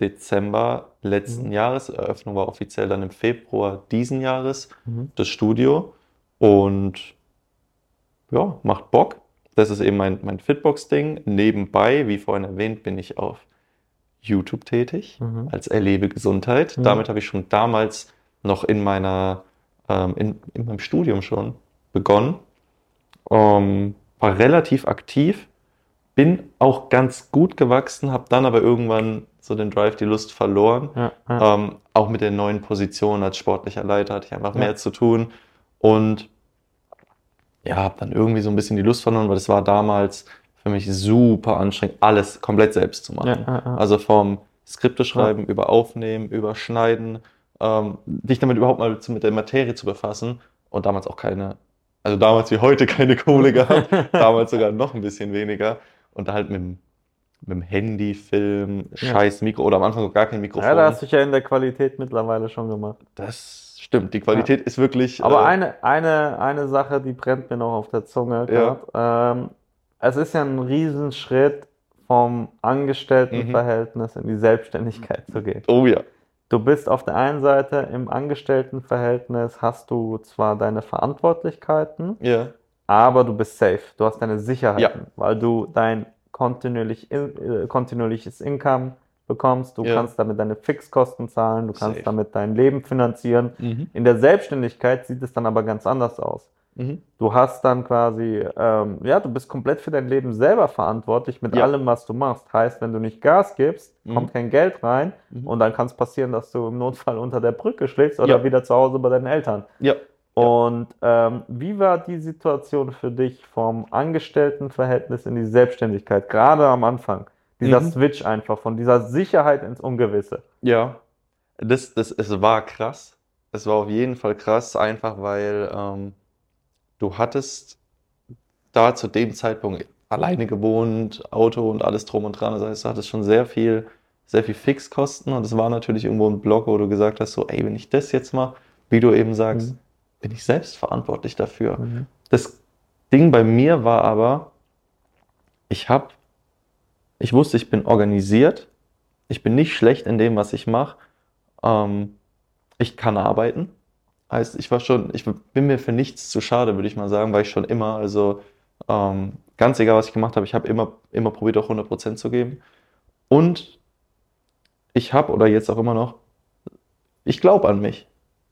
Dezember letzten Mhm. Jahres. Eröffnung war offiziell dann im Februar diesen Jahres Mhm. das Studio und ja, macht Bock. Das ist eben mein, mein Fitbox-Ding. Nebenbei, wie vorhin erwähnt, bin ich auf YouTube tätig Mhm. als Erlebe Gesundheit. Mhm. Damit habe ich schon damals noch in meiner, ähm, in, in meinem Studium schon begonnen. Ähm, war relativ aktiv, bin auch ganz gut gewachsen, habe dann aber irgendwann so den Drive, die Lust verloren. Ja, ja. Ähm, auch mit der neuen Position als sportlicher Leiter hatte ich einfach Ja. mehr zu tun und ja, habe dann irgendwie so ein bisschen die Lust verloren, weil es war damals für mich super anstrengend, alles komplett selbst zu machen. Also vom Skripte schreiben, über Aufnehmen, über Schneiden, ähm, dich damit überhaupt mal zu, mit der Materie zu befassen und damals auch keine, also damals wie heute keine Kohle gehabt, damals sogar noch ein bisschen weniger und da halt mit dem, mit dem Handy, Film, Ja. scheiß Mikro oder am Anfang gar kein Mikrofon. ja, da hast du dich ja in der Qualität mittlerweile schon gemacht. Das stimmt, die Qualität ist wirklich. Aber äh, eine, eine, eine Sache, die brennt mir noch auf der Zunge Ja. Ähm, es ist ja ein Riesenschritt vom Angestelltenverhältnis in die Selbstständigkeit zu gehen. Oh ja. du bist auf der einen Seite im Angestelltenverhältnis, hast du zwar deine Verantwortlichkeiten, Ja. aber du bist safe. Du hast deine Sicherheiten, Ja. weil du dein kontinuierlich, äh, kontinuierliches Income bekommst. Du Ja. kannst damit deine Fixkosten zahlen, du kannst Safe. damit dein Leben finanzieren. Mhm. In der Selbstständigkeit sieht es dann aber ganz anders aus. Mhm. Du hast dann quasi, ähm, ja, du bist komplett für dein Leben selber verantwortlich mit Ja. allem, was du machst. Heißt, wenn du nicht Gas gibst, Mhm. kommt kein Geld rein Mhm. und dann kann es passieren, dass du im Notfall unter der Brücke schläfst oder Ja. wieder zu Hause bei deinen Eltern. Ja. Und ähm, wie war die Situation für dich vom Angestelltenverhältnis in die Selbstständigkeit, gerade am Anfang? Dieser Mhm. Switch einfach von dieser Sicherheit ins Ungewisse. Ja, das, das, es war krass. Es war auf jeden Fall krass, einfach weil ähm, du hattest da zu dem Zeitpunkt alleine gewohnt, Auto und alles drum und dran. Das heißt, du hattest schon sehr viel, sehr viel Fixkosten und es war natürlich irgendwo ein Block, wo du gesagt hast, so, ey, wenn ich das jetzt mache, wie du eben sagst, Mhm. Bin ich selbst verantwortlich dafür. Das Ding bei mir war aber, ich habe, ich wusste, ich bin organisiert, ich bin nicht schlecht in dem, was ich mache. Ähm, ich kann arbeiten. Heißt, ich war schon, ich bin mir für nichts zu schade, würde ich mal sagen, weil ich schon immer, also ähm, ganz egal, was ich gemacht habe, ich habe immer, immer probiert, auch 100% zu geben. Und ich habe, oder jetzt auch immer noch, ich glaube an mich.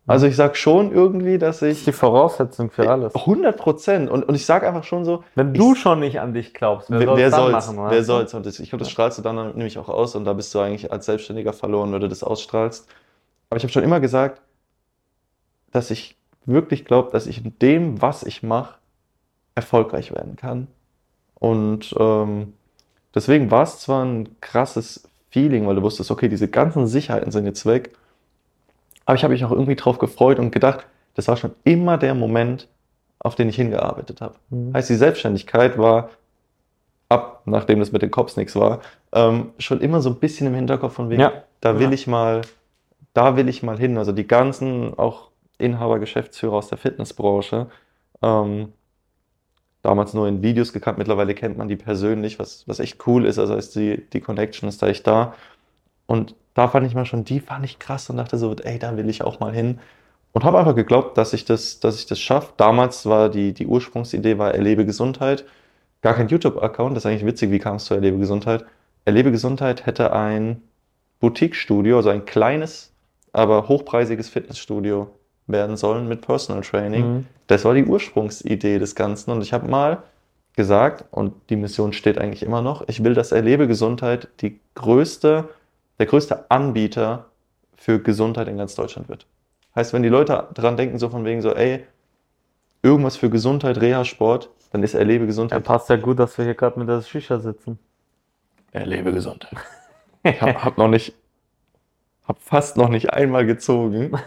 Also ich sage schon irgendwie, dass Das ist ich die Voraussetzung für alles. 100 Prozent. Und, und ich sage einfach schon so, Wenn du schon nicht an dich glaubst, wer, wer, soll's wer soll's? machen? wer soll's? Und das, ich glaube, das strahlst du dann nämlich auch aus und da bist du eigentlich als Selbstständiger verloren, wenn du das ausstrahlst. Aber ich habe schon immer gesagt, dass ich wirklich glaube, dass ich in dem, was ich mache, erfolgreich werden kann. Und ähm, deswegen war es zwar ein krasses Feeling, weil du wusstest, okay, diese ganzen Sicherheiten sind jetzt weg. Aber ich habe mich auch irgendwie drauf gefreut und gedacht, das war schon immer der Moment, auf den ich hingearbeitet habe. Mhm. Heißt, die Selbstständigkeit war ab, nachdem das mit den Cops nichts war, ähm, schon immer so ein bisschen im Hinterkopf von wegen, Ja. da will Ja. ich mal, da will ich mal hin. Also die ganzen auch Inhaber, Geschäftsführer aus der Fitnessbranche, ähm, damals nur in Videos gekannt, mittlerweile kennt man die persönlich, was, was echt cool ist. Also heißt die, die Connection ist da echt da. Und da fand ich mal schon, die fand ich krass und dachte so, ey, da will ich auch mal hin. Und habe einfach geglaubt, dass ich das, dass ich das schaffe. Damals war die, die Ursprungsidee war Erlebe Gesundheit. Gar kein YouTube-Account, das ist eigentlich witzig, wie kam es zu Erlebe Gesundheit? Erlebe Gesundheit hätte ein Boutique-Studio, also ein kleines, aber hochpreisiges Fitnessstudio werden sollen mit Personal Training. Mhm. Das war die Ursprungsidee des Ganzen. Und ich habe mal gesagt, und die Mission steht eigentlich immer noch, ich will, dass Erlebe Gesundheit die größte, der größte Anbieter für Gesundheit in ganz Deutschland wird. Heißt, wenn die Leute dran denken, so von wegen so, ey, irgendwas für Gesundheit, Reha-Sport, dann ist Erlebe Ja, Gesundheit. passt ja gut, dass wir hier gerade mit der Shisha sitzen. Erlebe Gesundheit. Ich hab, hab noch nicht, hab fast noch nicht einmal gezogen.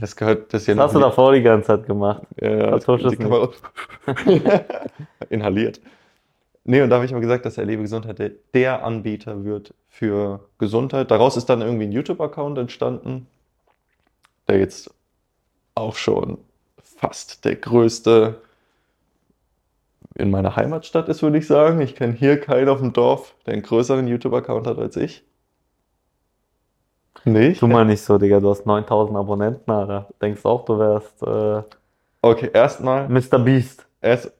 Das gehört, das ja Das hast du davor die ganze Zeit gemacht. Ja, Kartusches die kann man Inhaliert. Nee, und da habe ich mal gesagt, dass Erlebe Gesundheit der, der Anbieter wird für Gesundheit. Daraus ist dann irgendwie ein YouTube-Account entstanden, der jetzt auch schon fast der größte in meiner Heimatstadt ist, würde ich sagen. Ich kenne hier keinen auf dem Dorf, der einen größeren YouTube-Account hat als ich. Nicht? Tu mal nicht so, Digga, du hast 9000 Abonnenten, Alter. Denkst auch, du wärst äh, Okay, erstmal. Mr. Beast. Erst,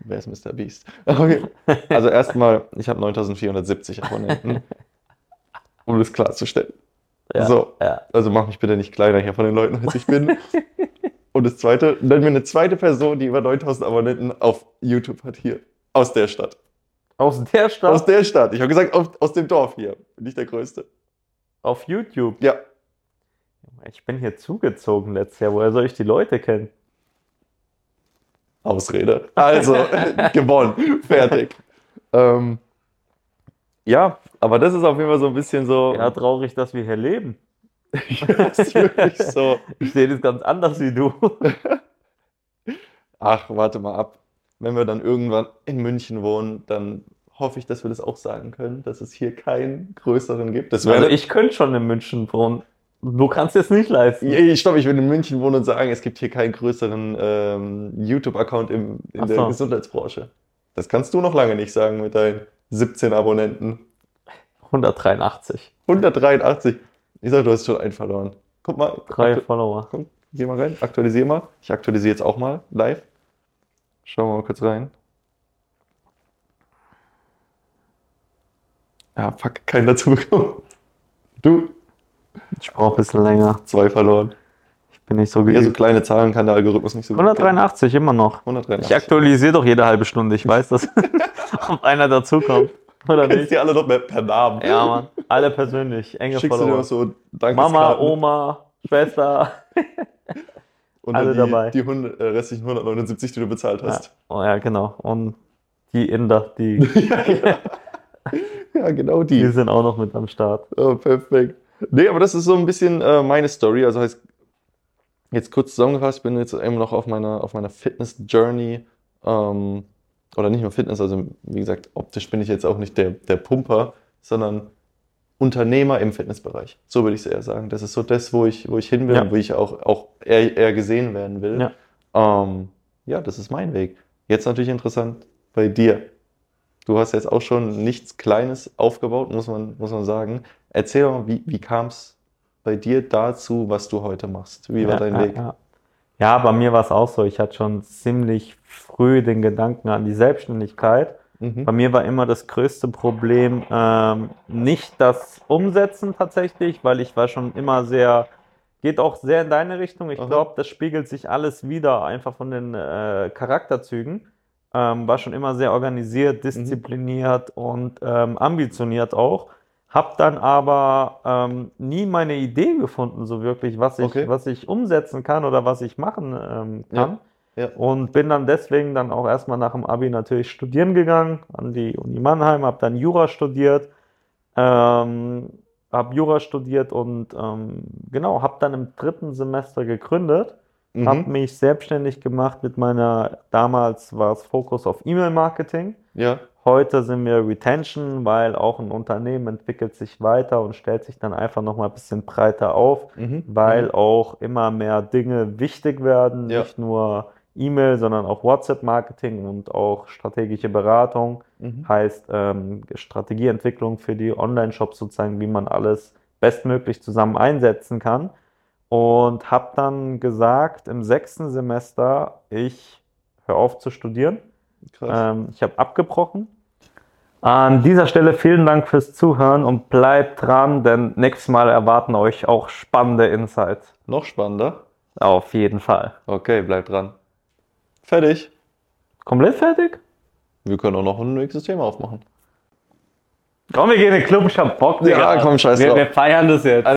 wer ist Mr. Beast? Okay. Also erstmal, ich habe 9470 Abonnenten, um das klarzustellen. Ja, So. ja. Also mach mich bitte nicht kleiner hier von den Leuten, als ich bin. Und das zweite, nenn mir eine zweite Person, die über 9000 Abonnenten auf YouTube hat hier. Aus der Stadt. Aus der Stadt Aus der Stadt. Ich habe gesagt, auf, aus dem Dorf hier. Bin ich der Größte. auf YouTube. Ja. Ich bin hier zugezogen letztes Jahr. Woher soll ich die Leute kennen? Ausrede. Also, gewonnen. Fertig. Ähm, ja, aber das ist auf jeden Fall so ein bisschen so. Ja, traurig, dass wir hier leben. das ist wirklich so. Ich sehe das ganz anders wie du. Ach, warte mal ab. Wenn wir dann irgendwann in München wohnen, dann hoffe ich, dass wir das auch sagen können, dass es hier keinen größeren gibt. Das. Also ich könnte schon in München wohnen. Du kannst es nicht leisten. ich glaube, ich würde in München wohnen und sagen, es gibt hier keinen größeren ähm, YouTube-Account in Ach der so. Gesundheitsbranche. Das kannst du noch lange nicht sagen mit deinen 17 Abonnenten. 183. 183. Ich sag, du hast schon einen verloren. Guck mal. Drei Follower. Komm, geh mal rein. Aktualisier mal. Ich aktualisiere jetzt auch mal live. Schauen wir mal kurz rein. Ja, fuck, keinen dazu bekommen. Du, Ich brauche ein bisschen länger. zwei verloren. Ich bin nicht so Ja, so geübt. kleine Zahlen kann der Algorithmus nicht so gut. 183 immer noch. 183. Ich aktualisiere doch jede halbe Stunde. Ich weiß, dass ob einer dazukommt. Oder Kennst nicht? die alle noch mehr per Namen. Ja, Mann. Alle persönlich. Enge Schickst du dir Follower. noch so Mama, Oma, Schwester. und alle die, dabei. die 100, äh, restlichen 179, die du bezahlt Ja. hast. Oh, ja, genau. Und die Inder, die, Ja, genau die die. sind auch noch mit am Start. Oh, perfekt. Nee, aber das ist so ein bisschen äh, meine Story. Also heißt, jetzt kurz zusammengefasst, ich bin jetzt immer noch auf meiner, auf meiner Fitness-Journey. Ähm, oder nicht nur Fitness, also wie gesagt, optisch bin ich jetzt auch nicht der, der Pumper, sondern Unternehmer im Fitnessbereich. So würde ich es eher sagen. Das ist so das, wo ich, wo ich hin will Ja. und wo ich auch, auch eher, eher gesehen werden will. Ja. Ähm, ja, das ist mein Weg. Jetzt natürlich interessant bei dir. Du hast jetzt auch schon nichts Kleines aufgebaut, muss man, muss man sagen. Erzähl doch mal, wie, wie kam es bei dir dazu, was du heute machst? Wie war ja, dein ja, Weg? Ja. ja, bei mir war es auch so. Ich hatte schon ziemlich früh den Gedanken an die Selbstständigkeit. Mhm. Bei mir war immer das größte Problem ähm, nicht das Umsetzen tatsächlich, weil ich war schon immer sehr, geht auch sehr in deine Richtung. Ich glaube, das spiegelt sich alles wieder, einfach von den äh, Charakterzügen. Ähm, war schon immer sehr organisiert, diszipliniert und ähm, ambitioniert auch. Hab dann aber ähm, nie meine Idee gefunden, so wirklich, was ich, Okay. was ich umsetzen kann oder was ich machen ähm, kann. Ja. Und bin dann deswegen dann auch erstmal nach dem Abi natürlich studieren gegangen an die Uni Mannheim, habe dann Jura studiert, ähm, habe Jura studiert und ähm, genau, habe dann im dritten Semester gegründet, habe Mhm. mich selbstständig gemacht mit meiner, damals war es Fokus auf E-Mail-Marketing. Ja. Heute sind wir Retention, weil auch ein Unternehmen entwickelt sich weiter und stellt sich dann einfach nochmal ein bisschen breiter auf Mhm. weil auch immer mehr Dinge wichtig werden, Ja. nicht nur E-Mail, sondern auch WhatsApp-Marketing und auch strategische Beratung, Mhm. heißt ähm, Strategieentwicklung für die Online-Shops sozusagen, wie man alles bestmöglich zusammen einsetzen kann. Und habe dann gesagt im sechsten Semester, ich höre auf zu studieren. Ähm, ich habe abgebrochen. An dieser Stelle vielen Dank fürs Zuhören und bleibt dran, denn nächstes Mal erwarten euch auch spannende Insights. Noch spannender. Auf jeden Fall. Okay, bleib dran. Fertig. Komplett fertig? Wir können auch noch ein nächstes Thema aufmachen. Komm, wir gehen in den Club, ich hab Bock, Ja, komm, scheiß wir, drauf. wir feiern das jetzt.